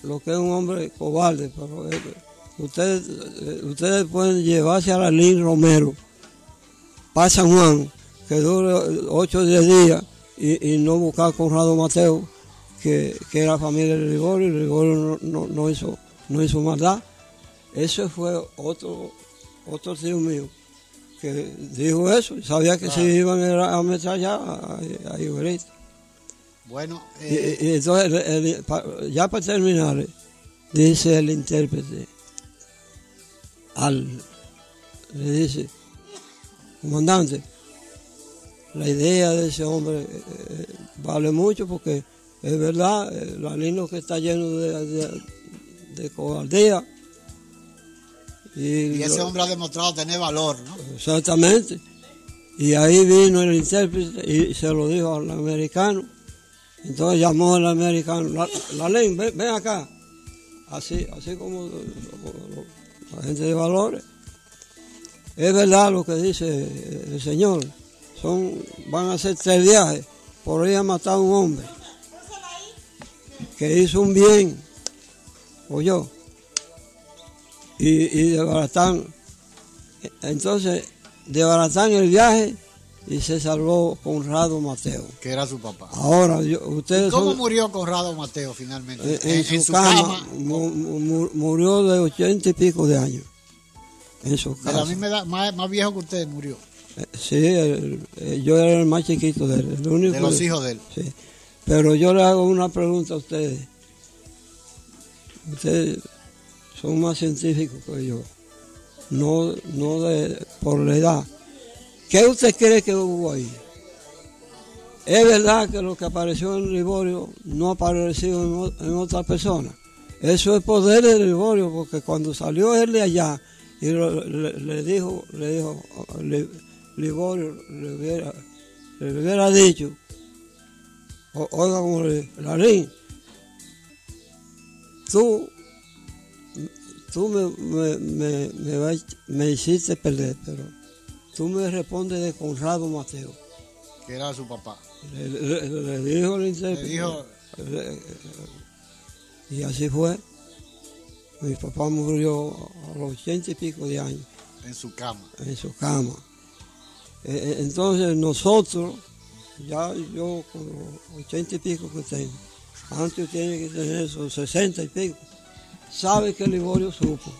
lo que es un hombre cobarde, pero ustedes, eh, ustedes pueden llevarse a la Lin Romero para San Juan, que dure 8 o 10 días, y, y no buscar Conrado Mateo, que, que era familia de Ligorio, y Ligorio no, no, hizo, no hizo maldad. Ese fue otro, otro tío mío que dijo eso, y sabía que se iban a a meter allá a, a. Bueno, Y- eh, y, entonces, el- el- ya para terminar, dice el intérprete al, le dice, comandante, la idea de ese hombre eh, eh, vale mucho porque es verdad, la línea que está lleno de, de, de cobardía. Y ese lo- hombre ha demostrado tener valor, ¿no? Exactamente. Y ahí vino el intérprete y se lo dijo al americano. Entonces llamó al americano, la, la ley, ven, ven acá. Así, así como la gente de valores. Es verdad lo que dice el señor. Son, van a hacer tres viajes por ir a matar a un hombre que hizo un bien, o yo, y, y desbaratan. Entonces, desbaratan el viaje y se salvó Conrado Mateo. Que era su papá. Ahora, yo- ustedes ¿Cómo son- murió Conrado Mateo finalmente? en, en su, cama, mu- mu- murió de ochenta y pico de años. En su de la casa. misma edad, más, más viejo que usted murió. Eh, Sí, el- eh, yo era el más chiquito de él. El único De los hijos de él. Sí. Pero yo le hago una pregunta a ustedes. Ustedes son más científicos que yo. No, no de, por la edad. ¿Qué usted cree que hubo ahí? Es verdad que lo que apareció en Liborio no ha aparecido en, en otra persona. Eso es poder de Liborio, porque cuando salió él de allá y le, le dijo, le dijo, Li- Liborio le hubiera, le dicho, oiga como le Larín, tú, tú me, me, me, me me hiciste perder, pero tú me respondes de Conrado Mateo. Que era su papá. Le, le- le dijo el intérprete. Le dijo- y así fue. Mi papá murió a los ochenta y pico de años En su cama. en su cama. Eh, eh, Entonces nosotros, ya yo con los ochenta y pico que tengo, antes tiene que tener esos sesenta y pico, sabe que Liborio supo.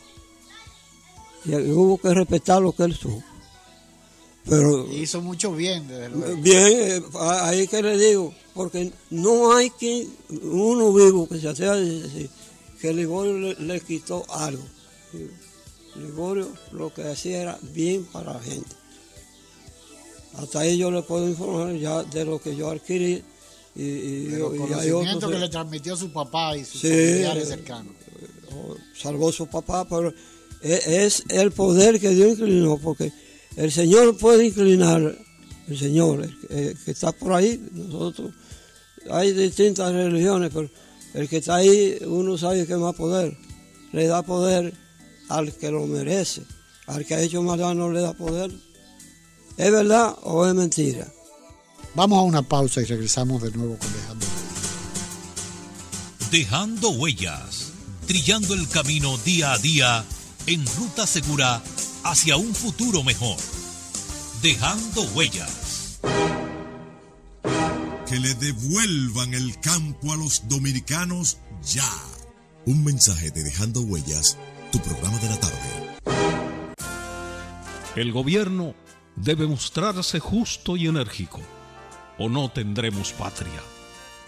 Y hubo que respetar lo que él supo. Pero hizo mucho bien, desde luego. Bien, eh, ahí que le digo, porque no hay quien, uno vivo que se atreva a decir que Liborio le, le quitó algo. Liborio lo que hacía era bien para la gente. Hasta ahí yo le puedo informar ya de lo que yo adquirí y, y- y hay conocimientos otros que le transmitió su papá y sus Sí, familiares cercanos. Salvó su papá, pero e- es el poder que Dios inclinó, porque el Señor puede inclinar, el Señor, el que- está por ahí, nosotros, hay distintas religiones, pero el que está ahí, uno sabe que más poder, le da poder al que lo merece, al que ha hecho maldad no le da poder. ¿Es verdad o es mentira? Vamos a una pausa y regresamos de nuevo con Dejando. Dejando huellas, trillando el camino día a día en ruta segura hacia un futuro mejor. Dejando huellas. Que le devuelvan el campo a los dominicanos ya. Un mensaje de Dejando Huellas, tu programa de la tarde. El gobierno debe mostrarse justo y enérgico, o no tendremos patria,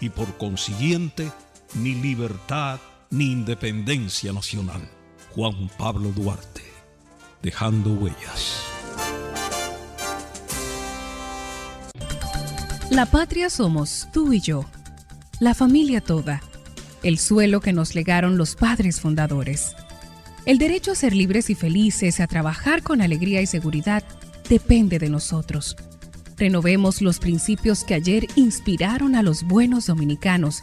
y por consiguiente, ni libertad ni independencia nacional. Juan Pablo Duarte, dejando huellas. La patria somos tú y yo, la familia toda, el suelo que nos legaron los padres fundadores. El derecho a ser libres y felices, a trabajar con alegría y seguridad, depende de nosotros. Renovemos los principios que ayer inspiraron a los buenos dominicanos,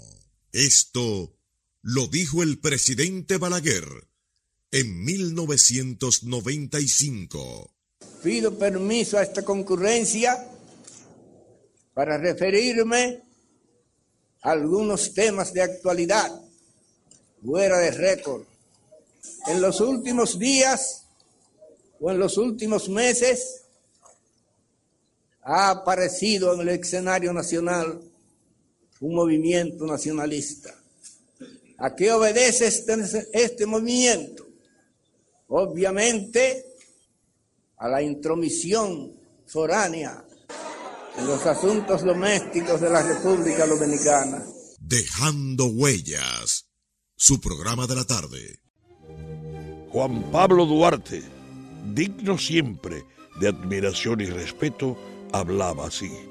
Esto lo dijo el presidente Balaguer en 1995. Pido permiso a esta concurrencia para referirme a algunos temas de actualidad fuera de récord. En los últimos días o en los últimos meses ha aparecido en el escenario nacional un movimiento nacionalista. ¿A qué obedece este, este movimiento? Obviamente a la intromisión foránea en los asuntos domésticos de la República Dominicana. Dejando Huellas, su programa de la tarde. Juan Pablo Duarte, digno siempre de admiración y respeto, hablaba así.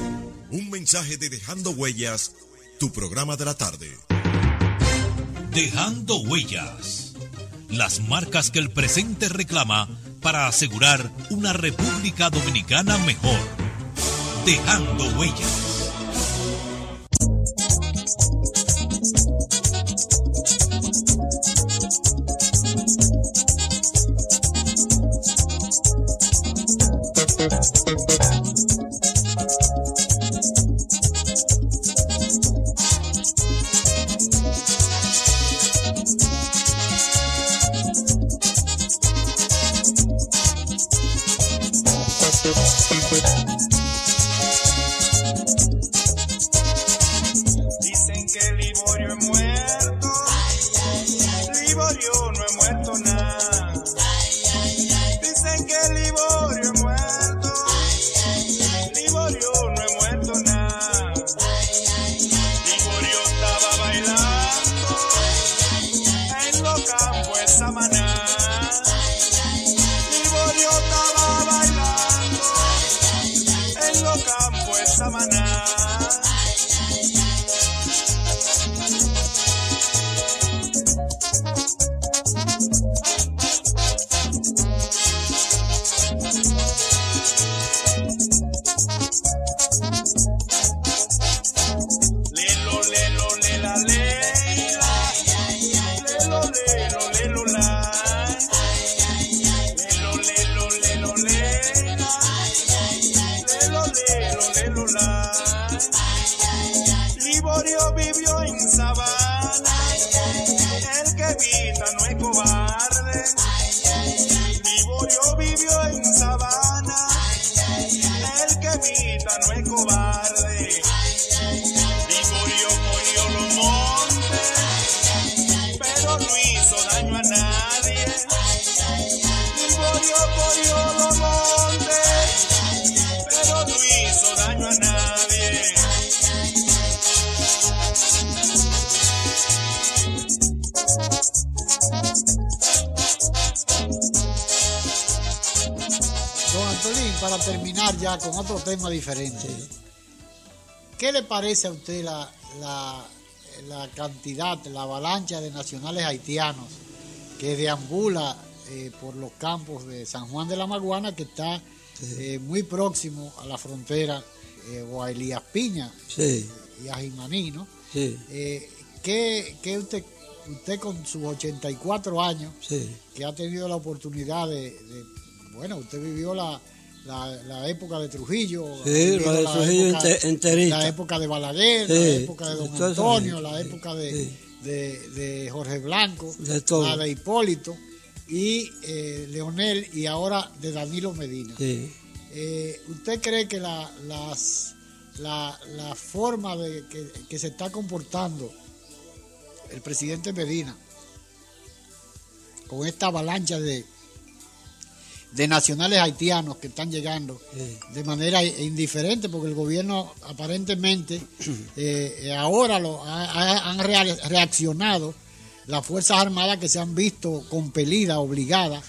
Un mensaje de Dejando Huellas, tu programa de la tarde. Dejando huellas. Las marcas que el presente reclama para asegurar una República Dominicana mejor. Dejando huellas. La. Liborio ya con otro tema diferente, ¿qué le parece a usted la, la, la cantidad, la avalancha de nacionales haitianos que deambula eh, por los campos de San Juan de la Maguana, que está eh, muy próximo a la frontera, eh, o a Elías Piña Sí, y a Jimaní, ¿no? Eh, ¿qué, qué usted, usted con sus 84 años, sí. que ha tenido la oportunidad de, de- bueno, usted vivió la, la, la época de Trujillo, Sí, la de Trujillo época, enterita. la época de Balaguer, Sí, la época de Don Antonio, la época de, de, de Jorge Blanco, De la de Hipólito y eh, Leonel y ahora de Danilo Medina. Eh, ¿Usted cree que la, las, la, la forma de que, que se está comportando el presidente Medina con esta avalancha de, de nacionales haitianos que están llegando de manera indiferente, porque el gobierno aparentemente eh, ahora lo, ha- ha- han rea- reaccionado las Fuerzas Armadas que se han visto compelidas, obligadas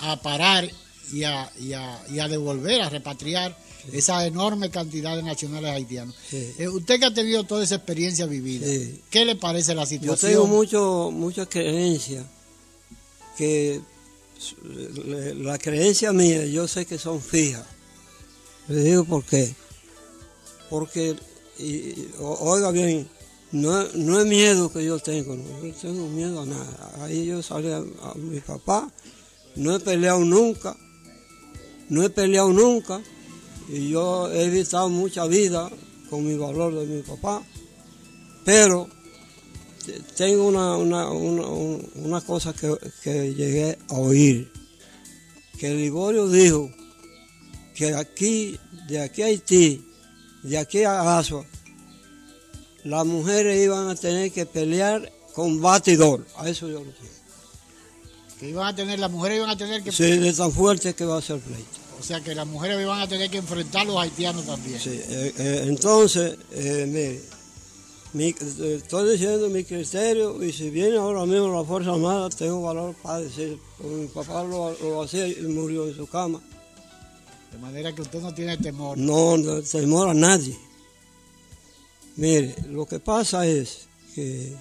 a parar y a, y a- y a devolver, a repatriar esa enorme cantidad de nacionales haitianos. Eh, usted que ha tenido toda esa experiencia vivida. ¿qué le parece la Yo situación? tengo mucho, mucha creencia que la creencia mía, yo sé que son fijas. Le digo por qué. Porque, oiga bien, no, no es miedo que yo tengo, no, yo tengo miedo a nada. Ahí yo salí a, a mi papá, no he peleado nunca, no he peleado nunca, y yo he evitado mucha vida con mi valor de mi papá, pero tengo una, una, una, un- una cosa que, que llegué a oír, que Liborio dijo que aquí, de aquí a Haití, de aquí a Asua, las mujeres iban a tener que pelear con batidor, a eso yo lo sé. Que iban a tener, las mujeres iban a tener que... Sí, de tan fuerte que va a ser el pleito. O sea, que las mujeres iban a tener que enfrentar a los haitianos también. Sí, eh, eh, entonces, eh, mire, mi- eh, estoy diciendo mi criterio y si viene ahora mismo la Fuerza Armada, tengo valor para decir, mi papá lo, lo hacía y murió en su cama. De manera que usted no tiene temor. No, no temor a nadie. Mire, lo que pasa es que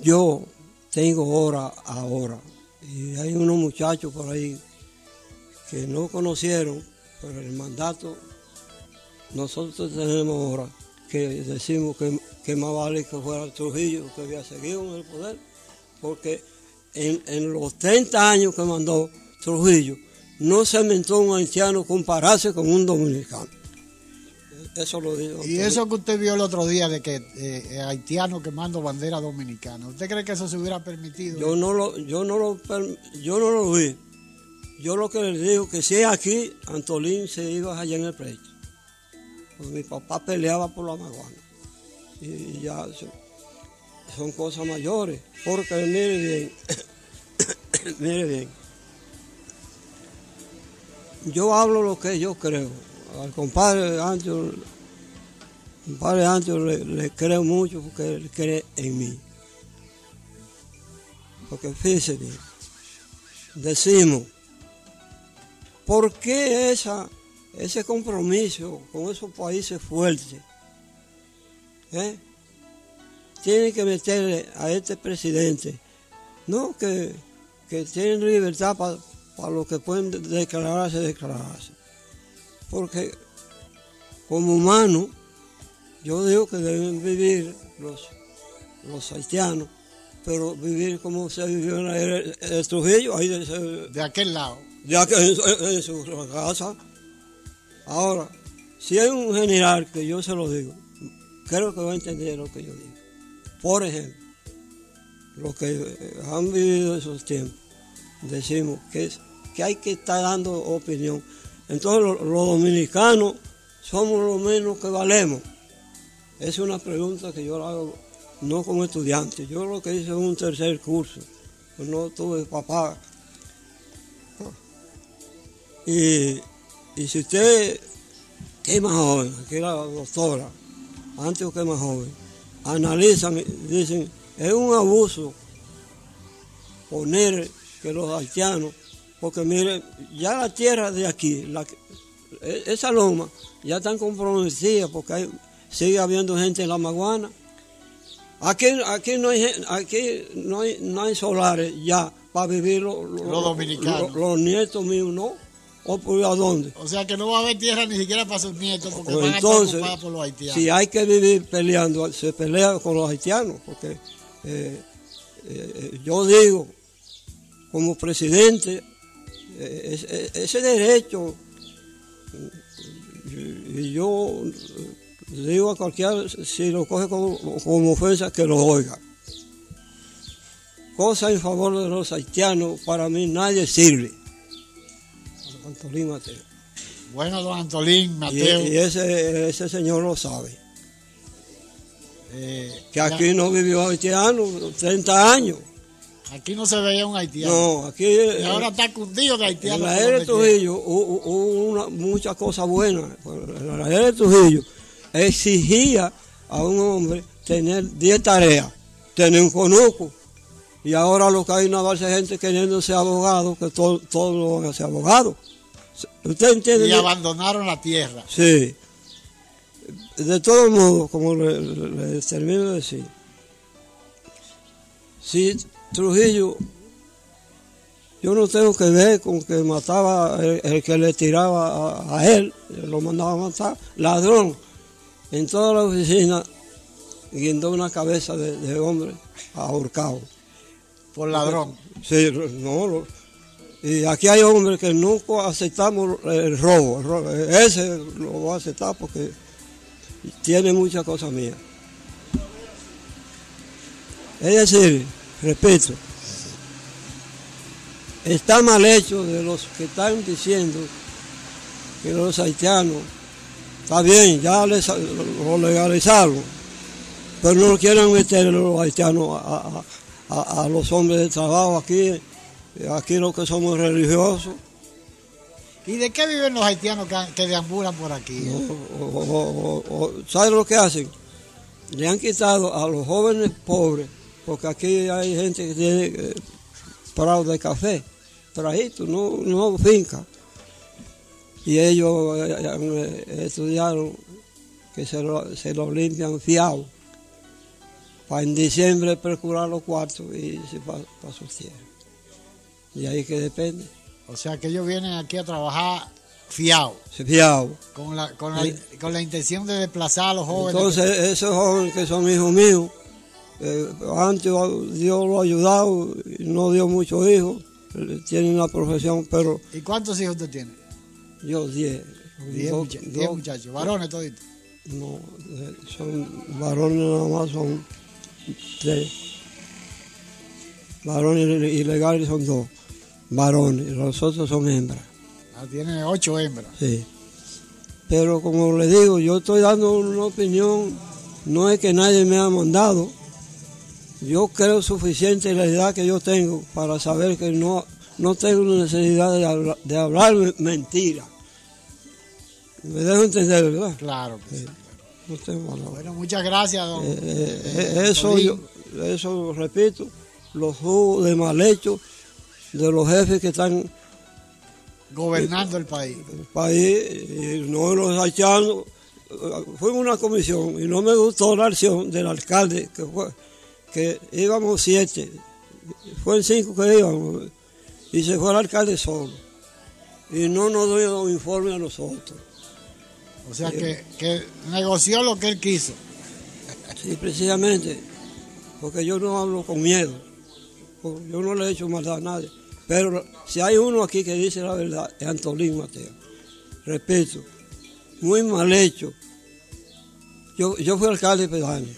yo tengo hora a hora y hay unos muchachos por ahí que no conocieron, pero el mandato nosotros tenemos ahora que decimos que, que más vale que fuera Trujillo que había seguido en el poder, porque en, en los 30 años que mandó Trujillo no se inventó un haitiano compararse con un dominicano. Eso lo digo. Y eso que usted vio el otro día de que eh, haitiano quemando bandera dominicana, ¿usted cree que eso se hubiera permitido? Yo no lo, yo no lo, yo no lo vi. Yo lo que les digo que si es aquí, Antolín se iba allá en el pleito. Pues mi papá peleaba por la maguana. Y ya son, cosas mayores. Porque mire bien, mire bien. Yo hablo lo que yo creo. Al compadre Ancho, compadre Ancho le, le creo mucho porque él cree en mí. Porque fíjese bien, decimos, ¿por qué esa, ese compromiso con esos países fuertes, ¿eh? tienen que meterle a este presidente, no que, que tienen libertad para los que pueden declararse, declararse. Porque como humanos, yo digo que deben vivir los, los haitianos, pero vivir como se vivió en la era de Trujillo, ahí de, De aquel lado. que en, en- en su casa. Ahora, si hay un general que yo se lo digo, creo que va a entender lo que yo digo. Por ejemplo, los que eh, han vivido esos tiempos, decimos que, es, que hay que estar dando opinión. Entonces lo- los dominicanos somos lo menos que valemos. Es una pregunta que yo la hago no como estudiante. Yo lo que hice es un tercer curso. Pues no tuve papá. Y, y si usted que es más joven, aquí la doctora, antes que más joven, analizan y dicen, es un abuso poner que los haitianos, porque mire, ya la tierra de aquí, la que- e- esa loma, ya están comprometidas porque hay- sigue habiendo gente en la maguana. Aquí, aquí, no, hay, aquí no, hay, no hay solares ya para vivir lo- lo- Los dominicanos. lo- los nietos míos, ¿no? ¿O por a dónde? O sea que no va a haber tierra ni siquiera para sus nietos porque Pues van a estar entonces, ocupadas por los haitianos. si hay que vivir peleando, se pelea con los haitianos, porque eh, eh, yo digo, como presidente, eh, es- es- ese derecho, y yo eh, digo a cualquiera, si lo coge como, como ofensa, que lo oiga. Cosa en favor de los haitianos, para mí nadie sirve. Antolín Mateo. Bueno, don Antolín, Mateo. y ese, ese señor lo sabe. eh, Que aquí no vivió haitiano 30 años. Aquí no se veía un haitiano. No, aquí. Y ahora está cundido de En haitianos. la era de. Trujillo hubo, muchas cosas buenas. En la era de Trujillo exigía a un hombre tener 10 tareas, tener un conuco. Y ahora lo que hay una base de gente queriendo ser abogado, que todos todo lo van a ser abogados. ¿Usted entiende? Y abandonaron la tierra. Sí. De todos modos, como le, termino de decir, si Trujillo, yo no tengo que ver con que mataba el, el que le tiraba a, a él, lo mandaba a matar, ladrón. En toda la oficina guindó una cabeza de, de hombre ahorcado. Por ladrón. Sí, no, lo- y aquí hay hombres que nunca aceptamos el robo. Ese lo voy a aceptar porque tiene muchas cosas mías. Es decir, repito, está mal hecho de los que están diciendo que los haitianos, está bien, ya les, lo legalizaron, pero no quieren meter los haitianos a- a los hombres de trabajo aquí, aquí los que somos religiosos. ¿Y de qué viven los haitianos que, que deambulan por aquí? O- o- o- o- ¿Sabes lo que hacen? Le han quitado a los jóvenes pobres, porque aquí hay gente que tiene eh, prados de café, prajitos, no, no finca. Y ellos eh, eh, estudiaron que se lo, se lo limpian fiado, para en diciembre procurar los cuartos y irse para sus tierras. Y ahí que depende. O sea que ellos vienen aquí a trabajar fiados. Fiado. Con la, con, la, Sí. con la intención de desplazar a los jóvenes. Entonces, esos jóvenes que son hijos míos, eh, antes Dios lo ha ayudado, y no dio muchos hijos, eh, tienen una profesión, pero ¿Y cuántos hijos usted tiene? yo diez. Diez, Dos- mucha- dos- diez muchachos, varones toditos. No, eh, son varones nada más, son tres. Varones ilegales son dos, varones, los otros son hembras. Ah, tiene ocho hembras. Sí. Pero como le digo, yo estoy dando una opinión, no es que nadie me ha mandado. Yo creo suficiente en la edad que yo tengo para saber que no, no tengo necesidad de, habla- de hablar me- mentira. Me dejo entender, ¿verdad? Claro. que sí. No tengo. Bueno, muchas gracias, don. Eh, eh, eh, eso, yo, eso repito, los jugos de mal hecho de los jefes que están gobernando el país. El país, y no los haitianos, fuimos una comisión y no me gustó la acción del alcalde, que fue, que íbamos siete, fue cinco que íbamos, y se fue el alcalde solo. Y no nos dio informe a nosotros. O sea que, que negoció lo que él quiso. Sí, precisamente, porque yo no hablo con miedo, yo no le he hecho maldad a nadie. Pero si hay uno aquí que dice la verdad, es Antolín Mateo. Repito, muy mal hecho. Yo, yo fui alcalde pedáneo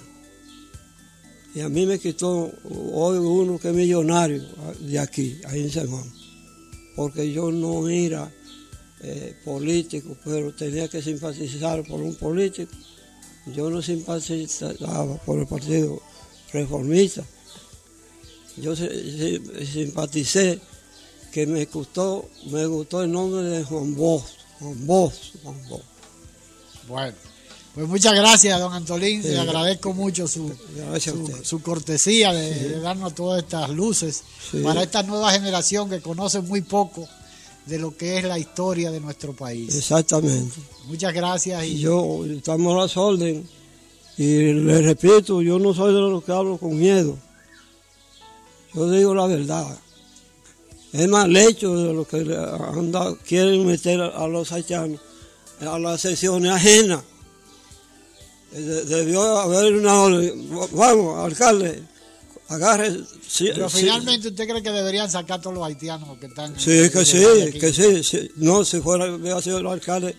y a mí me quitó hoy uno que es millonario de aquí, ahí en San Juan, porque yo no era eh, político, pero tenía que simpatizar por un político. Yo no simpatizaba por el Partido Reformista. Yo si- si- simpaticé que me gustó, me gustó el nombre de Juan Bosch, Juan Bosch, Juan Bosch. Bueno, pues muchas gracias, don Antolín. Sí. Le agradezco mucho su, su, cortesía de, Sí. de darnos todas estas luces Sí. para esta nueva generación que conoce muy poco de lo que es la historia de nuestro país. Exactamente. Muchas gracias y Y yo estamos a las órdenes y le repito, yo no soy de los que hablo con miedo. Yo digo la verdad. Es mal hecho de lo que quieren meter a, a los haitianos a las sesiones ajenas. Eh, de- Debió haber una orden. Vamos, alcalde, agarre. sí, Pero sí. finalmente usted cree que deberían sacar todos los haitianos que están Sí, que sí, que sí, sí. No, si fuera, hubiera sido el alcalde.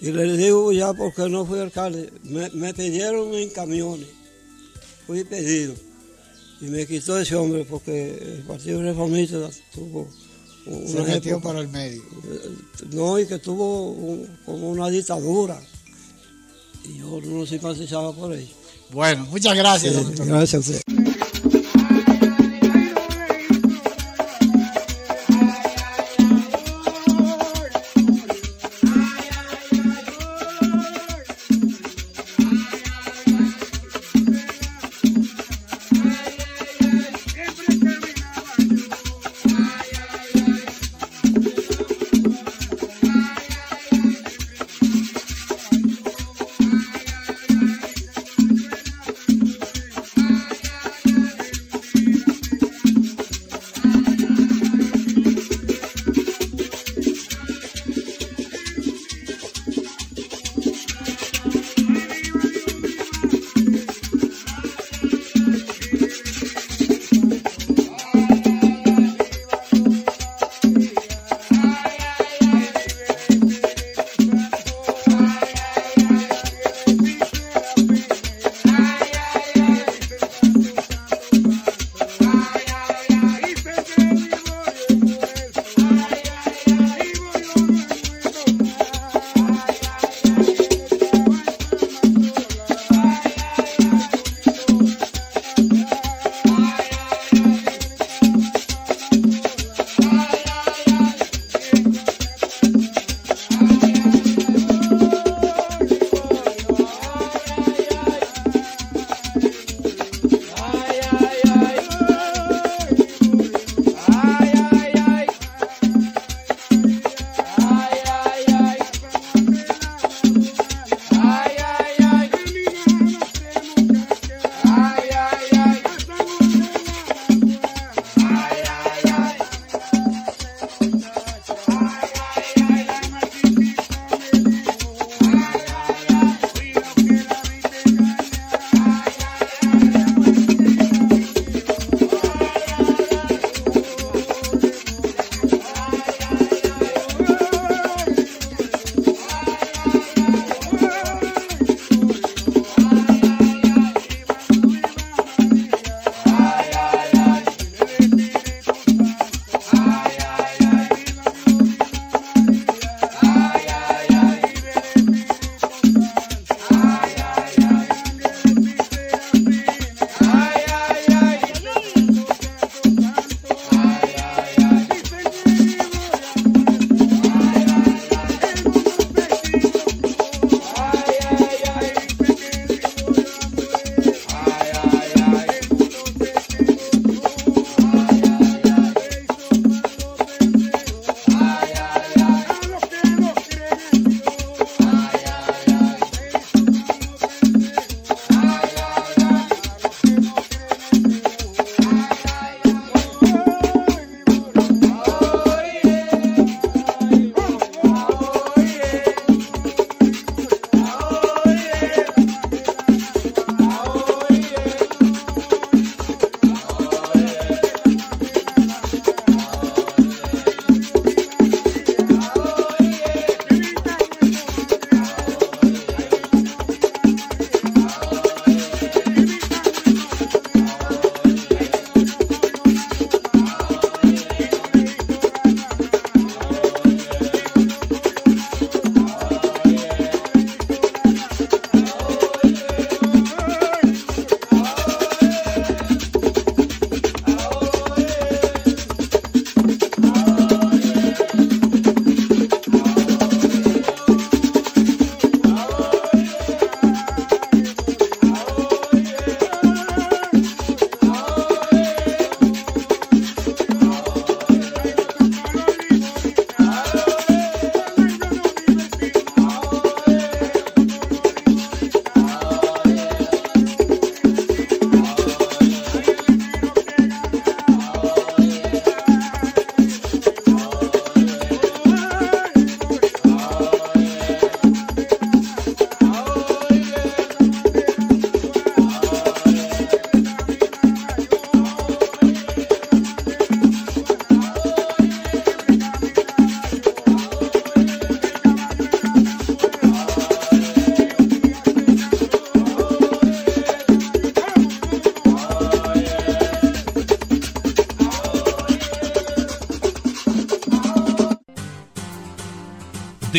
Y le digo ya porque no fui alcalde. Me, me pidieron en camiones. Fui pedido. Y me quitó ese hombre porque el Partido Reformista tuvo Se una metió época- por el medio. No, y que tuvo un- como una dictadura. Y yo no simpatizaba por ello. Bueno, muchas gracias, Sí, gracias a usted.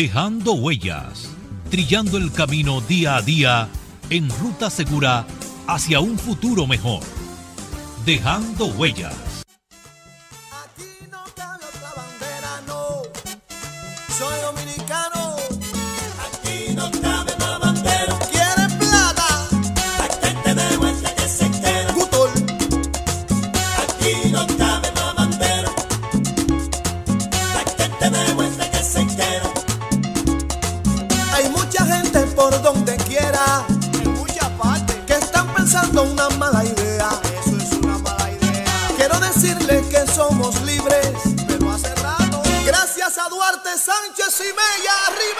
Dejando huellas, trillando el camino día a día en ruta segura hacia un futuro mejor. Dejando huellas. Hay mucha gente por donde quiera. En muchas partes. Que están pensando una mala idea. Eso es una mala idea. Quiero decirles que somos libres. Pero hace rato. Gracias a Duarte Sánchez y Mella, arriba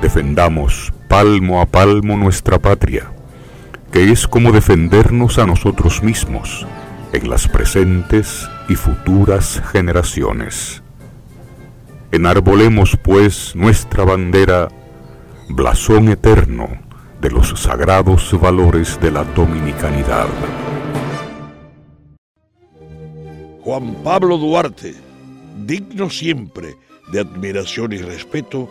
Defendamos palmo a palmo nuestra patria, que es como defendernos a nosotros mismos en las presentes y futuras generaciones. Enarbolemos pues nuestra bandera, blasón eterno de los sagrados valores de la dominicanidad. Juan Pablo Duarte, digno siempre de admiración y respeto,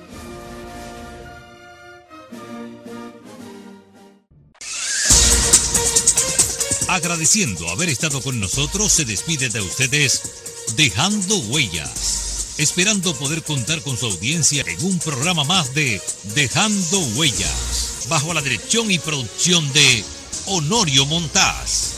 Agradeciendo haber estado con nosotros, se despide de ustedes Dejando Huellas. Esperando poder contar con su audiencia en un programa más de Dejando Huellas, bajo la dirección y producción de Honorio Montás.